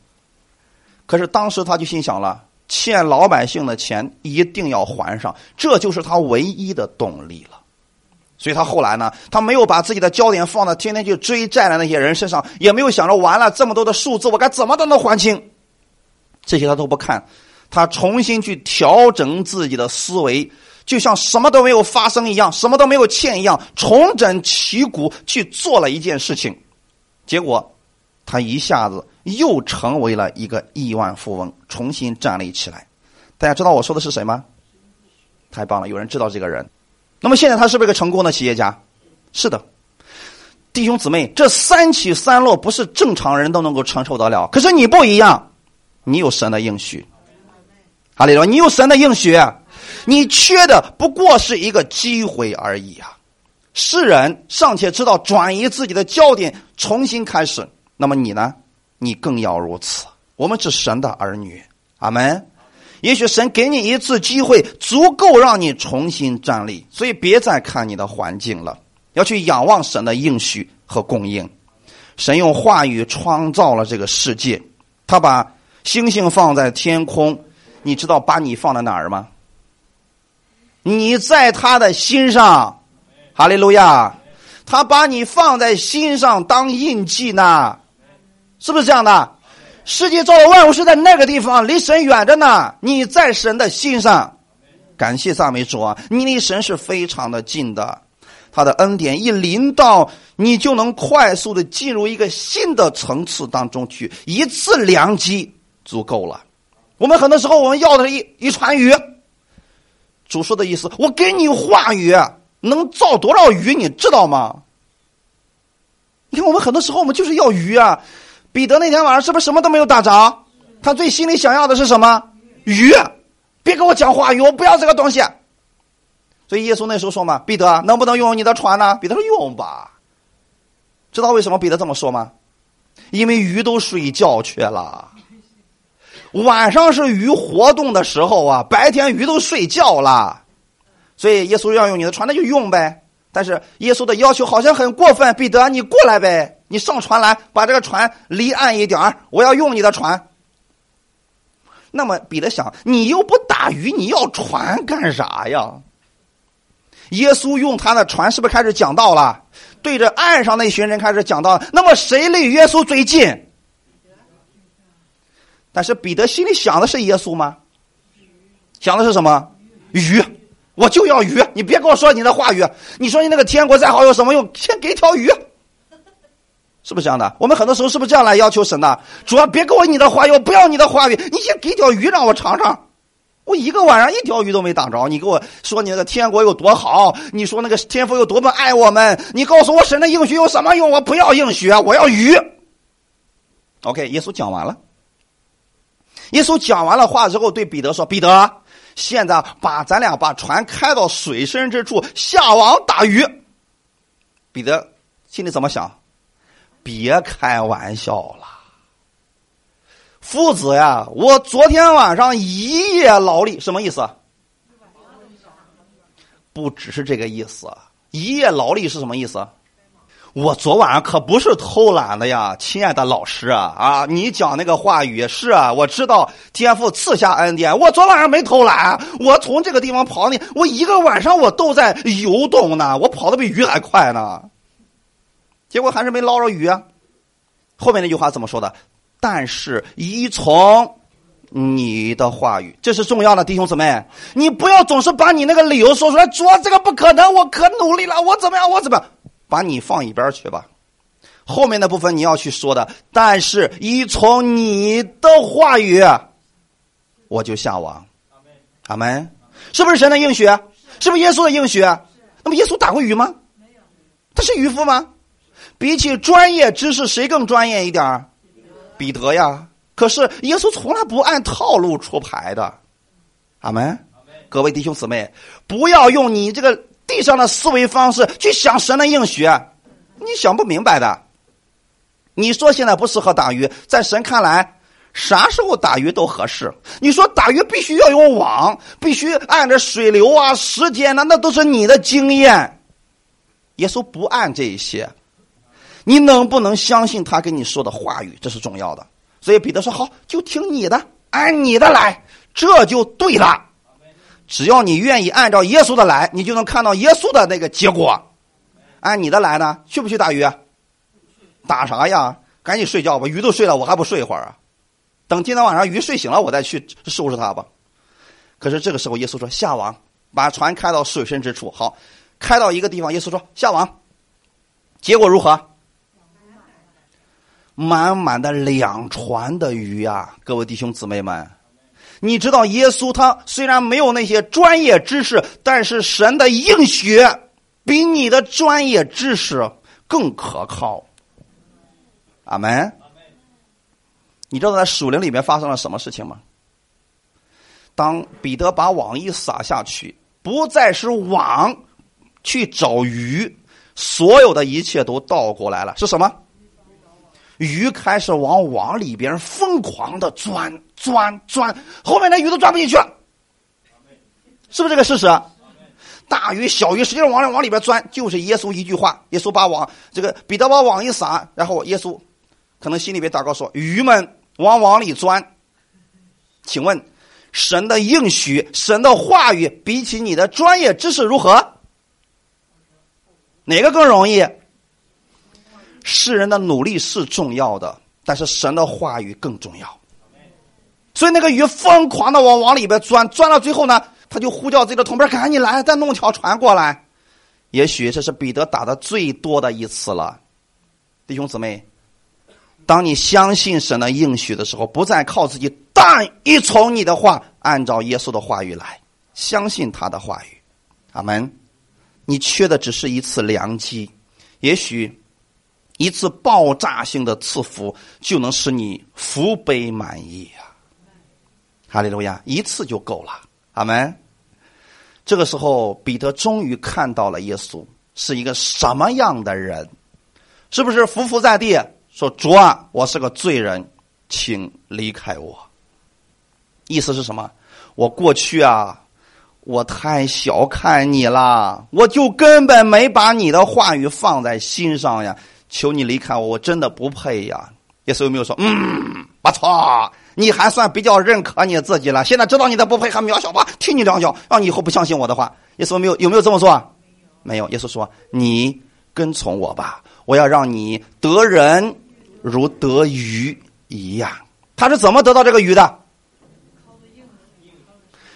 Speaker 1: 可是当时他就心想了，欠老百姓的钱一定要还上，这就是他唯一的动力了。所以他后来呢，他没有把自己的焦点放在天天去追债的那些人身上，也没有想着完了这么多的数字我该怎么都能还清，这些他都不看，他重新去调整自己的思维，就像什么都没有发生一样，什么都没有欠一样，重整旗鼓去做了一件事情，结果他一下子。又成为了一个亿万富翁，重新站立起来。大家知道我说的是谁吗？太棒了，有人知道这个人。那么现在他是不是一个成功的企业家？是的，弟兄姊妹，这三起三落不是正常人都能够承受得了。可是你不一样，你有神的应许。哈利路亚，你有神的应许，你缺的不过是一个机会而已啊！世人尚且知道转移自己的焦点，重新开始，那么你呢？你更要如此。我们是神的儿女，阿门。也许神给你一次机会，足够让你重新站立，所以别再看你的环境了，要去仰望神的应许和供应。神用话语创造了这个世界，他把星星放在天空，你知道把你放在哪儿吗？你在他的心上，哈利路亚，他把你放在心上当印记呢，是不是这样的？世界造的万物是在那个地方，离神远着呢。你在神的心上，感谢赞美主啊！你离神是非常的近的，他的恩典一临到，你就能快速的进入一个新的层次当中去，一次良机足够了。我们很多时候我们要的是一一船鱼，主说的意思，我给你话语，能造多少鱼，你知道吗？你看，我们很多时候我们就是要鱼啊。彼得那天晚上是不是什么都没有打着？他最心里想要的是什么？鱼！别跟我讲话鱼，我不要这个东西。所以耶稣那时候说嘛：“彼得，能不能用你的船呢？”彼得说：“用吧。”知道为什么彼得这么说吗？因为鱼都睡觉去了。晚上是鱼活动的时候啊，白天鱼都睡觉了。所以耶稣要用你的船，那就用呗。但是耶稣的要求好像很过分，彼得，你过来呗。你上船来，把这个船离岸一点，我要用你的船。那么彼得想，你又不打鱼，你要船干啥呀？耶稣用他的船，是不是开始讲道了？对着岸上那群人开始讲道。那么谁离耶稣最近？但是彼得心里想的是耶稣吗？想的是什么？鱼，我就要鱼。你别跟我说你的话语，你说你那个天国再好有什么用？先给条鱼。是不是这样的？我们很多时候是不是这样来要求神的？主要别给我你的话语，我不要你的话语，你先给条鱼让我尝尝。我一个晚上一条鱼都没挡着，你给我说你那个天国有多好？你说那个天父有多么爱我们？你告诉我神的应许有什么用？我不要应许，我要鱼。OK，耶稣讲完了。耶稣讲完了话之后，对彼得说：“彼得，现在把咱俩把船开到水深之处，下网打鱼。”彼得心里怎么想？别开玩笑了，夫子呀！我昨天晚上一夜劳力，什么意思？不只是这个意思，一夜劳力是什么意思？我昨晚上可不是偷懒的呀，亲爱的老师啊啊！你讲那个话语是啊，我知道天父赐下恩典，我昨晚上没偷懒，我从这个地方跑呢，我一个晚上我都在游动呢，我跑的比鱼还快呢。结果还是没捞着鱼啊！后面那句话怎么说的？但是依从你的话语，这是重要的，弟兄姊妹，你不要总是把你那个理由说出来，说这个不可能，我可努力了，我怎么样，我怎么，把你放一边去吧。后面的部分你要去说的，但是依从你的话语，我就下网。阿门。是不是神的应许？是不是耶稣的应许？那么耶稣打过鱼吗？他是渔夫吗？比起专业知识，谁更专业一点彼得呀。可是耶稣从来不按套路出牌的。阿门。各位弟兄姊妹，不要用你这个地上的思维方式去想神的应许，你想不明白的。你说现在不适合打鱼，在神看来，啥时候打鱼都合适。你说打鱼必须要用网，必须按着水流啊、时间呢，那都是你的经验。耶稣不按这些。你能不能相信他跟你说的话语？这是重要的。所以彼得说：“好，就听你的，按你的来，这就对了。只要你愿意按照耶稣的来，你就能看到耶稣的那个结果。按你的来呢，去不去打鱼？打啥呀？赶紧睡觉吧，鱼都睡了，我还不睡一会儿啊？等今天晚上鱼睡醒了，我再去收拾它吧。可是这个时候，耶稣说：下网，把船开到水深之处。好，开到一个地方，耶稣说：下网。结果如何？”满满的两船的鱼呀，各位弟兄姊妹们，你知道耶稣他虽然没有那些专业知识，但是神的应许比你的专业知识更可靠。阿门。你知道在树林里面发生了什么事情吗？当彼得把网一撒下去，不再是网去找鱼，所有的一切都倒过来了。是什么？鱼开始往网里边疯狂的钻钻钻，后面的鱼都钻不进去，是不是这个事实？大鱼小鱼使劲往里往里边钻，就是耶稣一句话。耶稣把网这个彼得把网一撒，然后耶稣可能心里边祷告说：“鱼们往网里钻。”请问，神的应许、神的话语，比起你的专业知识如何？哪个更容易？世人的努力是重要的，但是神的话语更重要。所以那个鱼疯狂的往往里边钻，钻到最后呢？他就呼叫自己的同伴，赶紧来，再弄条船过来。也许这是彼得打的最多的一次了，弟兄姊妹，当你相信神的应许的时候，不再靠自己，但一从你的话，按照耶稣的话语来，相信他的话语。阿门。你缺的只是一次良机，也许一次爆炸性的赐福就能使你福杯满溢呀！哈利路亚，一次就够了。阿门。这个时候，彼得终于看到了耶稣是一个什么样的人，是不是伏伏在地说：“主啊，我是个罪人，请离开我。”意思是什么？我过去啊，我太小看你了，我就根本没把你的话语放在心上呀！求你离开我，我真的不配呀！耶稣有没有说：“嗯，不错。”你还算比较认可你自己了，现在知道你的不配和渺小吧？踢你两脚，让你以后不相信我的话。耶稣没有有没有这么说？没有。耶稣说：“你跟从我吧，我要让你得人如得鱼一样。”他是怎么得到这个鱼的？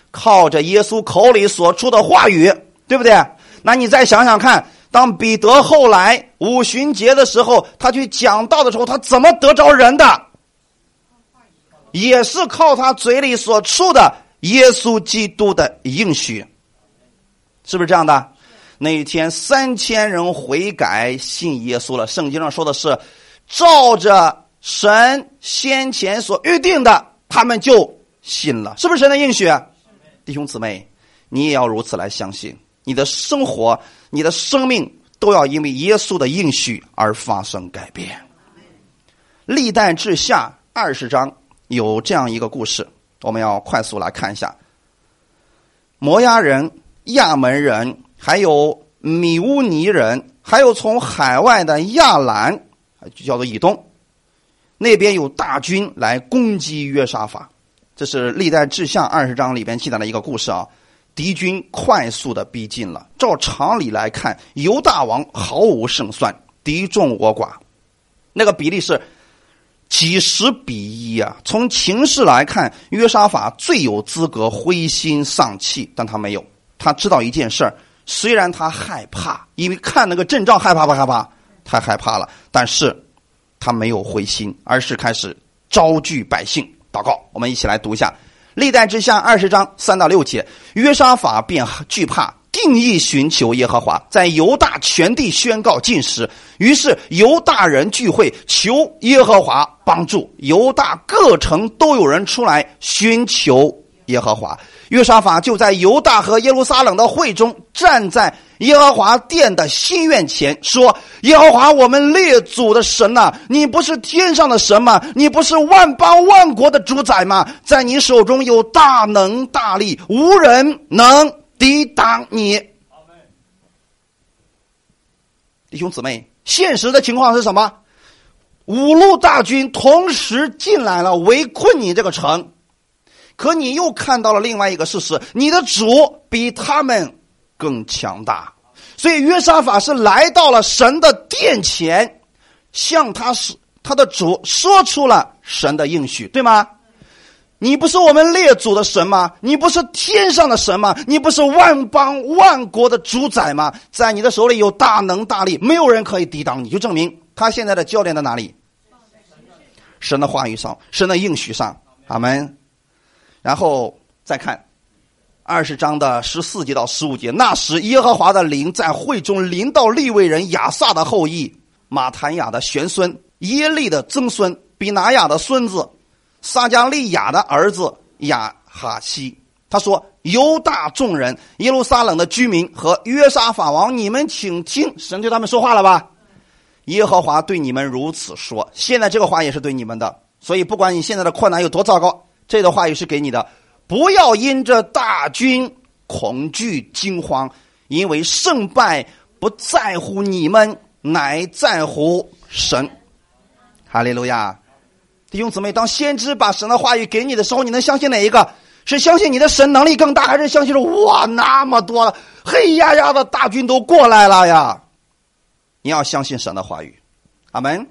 Speaker 1: 靠着耶稣口里所出的话语，对不对？那你再想想看，当彼得后来五旬节的时候，他去讲道的时候，他怎么得着人的？也是靠他嘴里所出的耶稣基督的应许，是不是这样的？那一天三千人悔改信耶稣了。圣经上说的是，照着神先前所预定的，他们就信了。是不是神的应许？弟兄姊妹，你也要如此来相信。你的生活、你的生命都要因为耶稣的应许而发生改变。历代志下二十章。有这样一个故事，我们要快速来看一下。摩押人、亚门人，还有米乌尼人，还有从海外的亚兰，就叫做以东，那边有大军来攻击约沙法。这是历代志下二十章里边记载的一个故事啊。敌军快速的逼近了，照常理来看，犹大王毫无胜算，敌众我寡，那个比例是。几十比一啊！从情势来看，约沙法最有资格灰心丧气，但他没有。他知道一件事儿，虽然他害怕，因为看那个阵仗害怕不害怕？太害怕了。但是，他没有灰心，而是开始招聚百姓祷告。我们一起来读一下《历代之下》二十章三到六节。约沙法便惧怕。定义寻求耶和华，在犹大全地宣告禁食。于是犹大人聚会，求耶和华帮助。犹大各城都有人出来寻求耶和华。约沙法就在犹大和耶路撒冷的会中，站在耶和华殿的心愿前，说：“耶和华，我们列祖的神呐，你不是天上的神吗？你不是万邦万国的主宰吗？在你手中有大能大力，无人能。”抵挡你，弟兄姊妹，现实的情况是什么？五路大军同时进来了，围困你这个城。可你又看到了另外一个事实：你的主比他们更强大。所以约沙法是来到了神的殿前，向他是他的主说出了神的应许，对吗？你不是我们列祖的神吗？你不是天上的神吗？你不是万邦万国的主宰吗？在你的手里有大能大力，没有人可以抵挡你，就证明他现在的焦点在哪里？神的话语上，神的应许上，阿门。然后再看二十章的十四节到十五节，那时耶和华的灵在会中临到利未人亚萨的后裔马坦雅的玄孙耶利的曾孙比拿雅的孙子。撒加利亚的儿子亚哈西。他说：“犹大众人、耶路撒冷的居民和约沙法王，你们请听，神对他们说话了吧？耶和华对你们如此说。现在这个话也是对你们的，所以不管你现在的困难有多糟糕，这个话语是给你的。不要因着大军恐惧惊慌，因为胜败不在乎你们，乃在乎神。哈利路亚！弟兄姊妹，当先知把神的话语给你的时候，你能相信哪一个？”是相信你的神能力更大，还是相信说哇那么多黑压压的大军都过来了呀？你要相信神的话语，阿门。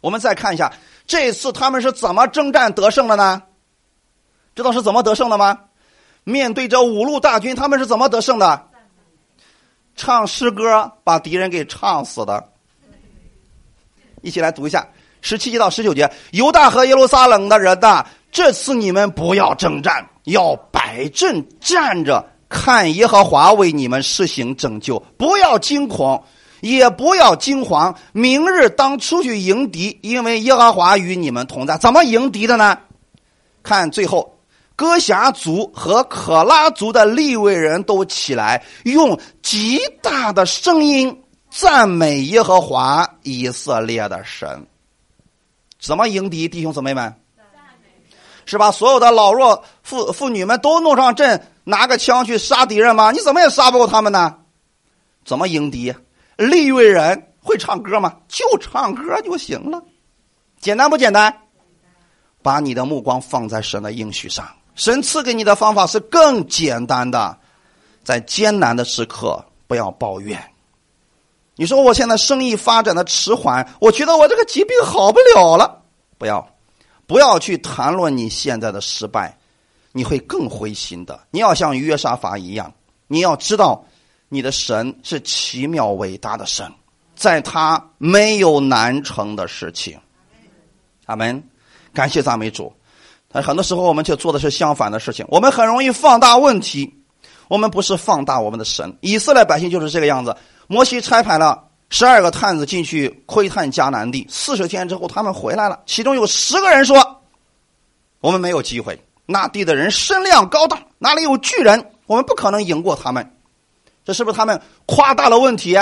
Speaker 1: 我们再看一下这次他们是怎么征战得胜的呢？知道是怎么得胜的吗？面对着五路大军，他们是怎么得胜的？唱诗歌把敌人给唱死的。一起来读一下十七节到十九节：犹大和耶路撒冷的人呐。这次你们不要征战，要摆阵站着看耶和华为你们施行拯救。不要惊恐，也不要惊慌。明日当出去迎敌，因为耶和华与你们同在。怎么迎敌的呢？看最后，哥侠族和可拉族的立位人都起来，用极大的声音赞美耶和华以色列的神。怎么迎敌，弟兄姊妹们？是把所有的老弱妇妇女们都弄上阵，拿个枪去杀敌人吗？你怎么也杀不过他们呢？怎么迎敌？利未人会唱歌吗？就唱歌就行了，简单不简单？把你的目光放在神的应许上，神赐给你的方法是更简单的。在艰难的时刻，不要抱怨。你说我现在生意发展的迟缓，我觉得我这个疾病好不了了，不要。不要去谈论你现在的失败，你会更灰心的。你要像约沙法一样，你要知道你的神是奇妙伟大的神，在他没有难成的事情。阿门，感谢赞美主。但很多时候我们却做的是相反的事情，我们很容易放大问题，我们不是放大我们的神。以色列百姓就是这个样子。摩西差派了。十二个探子进去窥探迦南地，四十天之后他们回来了，其中有十个人说：“我们没有机会，那地的人身量高大，哪里有巨人，我们不可能赢过他们。”这是不是他们夸大了问题，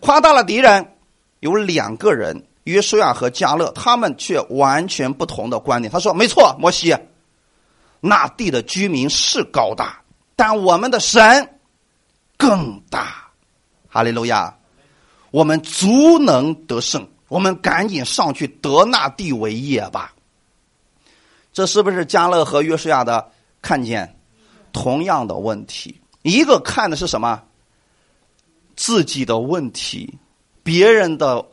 Speaker 1: 夸大了敌人？有两个人约书亚和加勒，他们却完全不同的观点。他说：“没错，摩西，那地的居民是高大，但我们的神更大。”哈利路亚。我们足能得胜，我们赶紧上去得那地为业吧。这是不是加勒和约书亚的看见同样的问题？一个看的是什么？自己的问题，别人的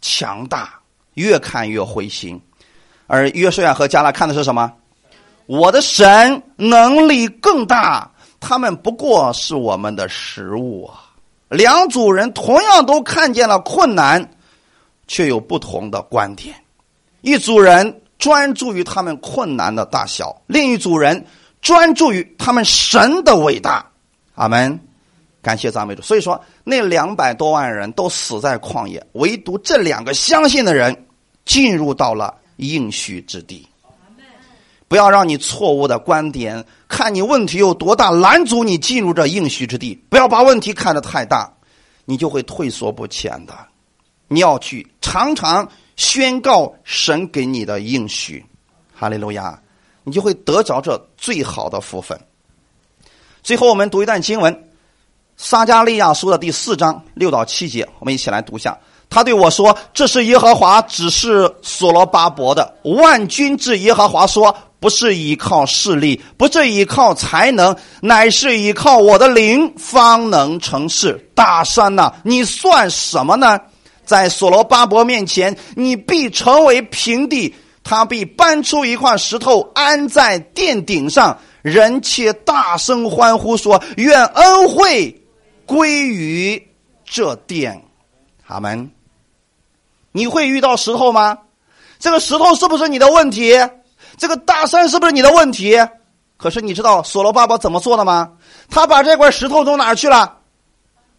Speaker 1: 强大，越看越灰心；而约书亚和加拉看的是什么？我的神能力更大，他们不过是我们的食物啊。两组人同样都看见了困难，却有不同的观点。一组人专注于他们困难的大小，另一组人专注于他们神的伟大。阿门！感谢赞美主。所以说，那两百多万人都死在旷野，唯独这两个相信的人进入到了应许之地。不要让你错误的观点，看你问题有多大，拦阻你进入这应许之地。不要把问题看得太大，你就会退缩不前的。你要去常常宣告神给你的应许，哈利路亚，你就会得着这最好的福分。最后，我们读一段经文，《撒加利亚书》的第四章六到七节，我们一起来读一下。他对我说：“这是耶和华指示所罗巴伯的。万军之耶和华说。”不是依靠势力，不是依靠才能，乃是依靠我的灵，方能成事。大山呐，你算什么呢？在所罗巴伯面前，你必成为平地。他必搬出一块石头，安在殿顶上。人且大声欢呼说：“愿恩惠归于这殿。”阿门。你会遇到石头吗？这个石头是不是你的问题？这个大山是不是你的问题？可是你知道所罗巴伯怎么做的吗？他把这块石头从哪去了？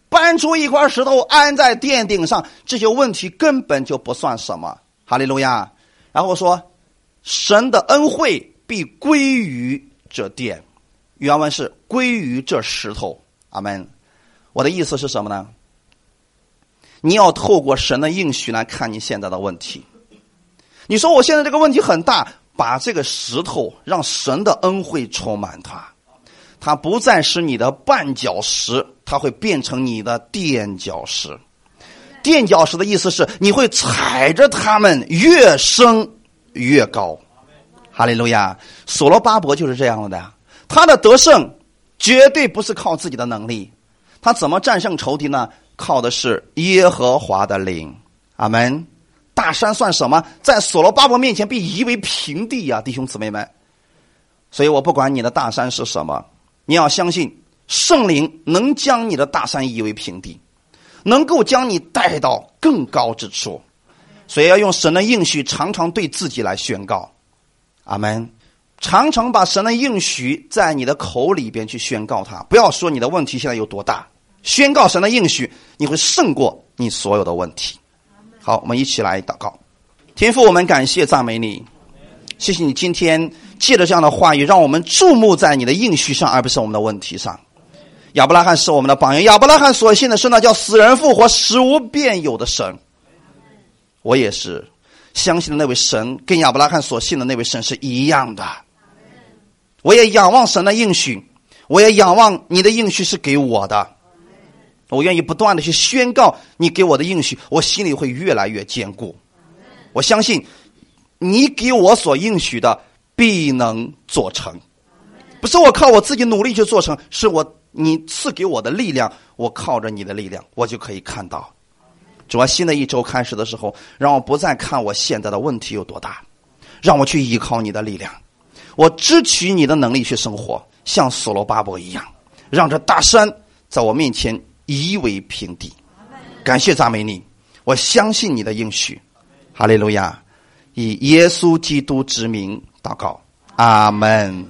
Speaker 1: 搬出一块石头安在殿顶上，这些问题根本就不算什么。哈利路亚。然后说，神的恩惠必归于这殿。原文是归于这石头。阿门。我的意思是什么呢？你要透过神的应许来看你现在的问题。你说我现在这个问题很大，把这个石头让神的恩惠充满它，它不再是你的绊脚石，它会变成你的垫脚石。垫脚石的意思是你会踩着他们越升越高。哈利路亚！所罗巴伯就是这样的，他的得胜绝对不是靠自己的能力，他怎么战胜仇敌呢？靠的是耶和华的灵，阿门。大山算什么？在所罗巴伯面前被夷为平地呀，弟兄姊妹们。所以我不管你的大山是什么，你要相信圣灵能将你的大山夷为平地，能够将你带到更高之处。所以要用神的应许，常常对自己来宣告，阿门。常常把神的应许在你的口里边去宣告它，不要说你的问题现在有多大。宣告神的应许，你会胜过你所有的问题。好，我们一起来祷告。天父，我们感谢赞美你，谢谢你今天借着这样的话语，让我们注目在你的应许上，而不是我们的问题上。亚伯拉罕是我们的榜样，亚伯拉罕所信的是那叫死人复活、使无变有的神。我也是相信的那位神，跟亚伯拉罕所信的那位神是一样的。我也仰望神的应许，我也仰望你的应许是给我的。我愿意不断的去宣告你给我的应许，我心里会越来越坚固。我相信你给我所应许的必能做成，不是我靠我自己努力去做成，是我你赐给我的力量，我靠着你的力量，我就可以看到。主要新的一周开始的时候，让我不再看我现在的问题有多大，让我去依靠你的力量，我支取你的能力去生活，像所罗巴伯一样，让这大山在我面前。夷为平地，感谢赞美你，我相信你的应许，哈利路亚，以耶稣基督之名祷告，阿门。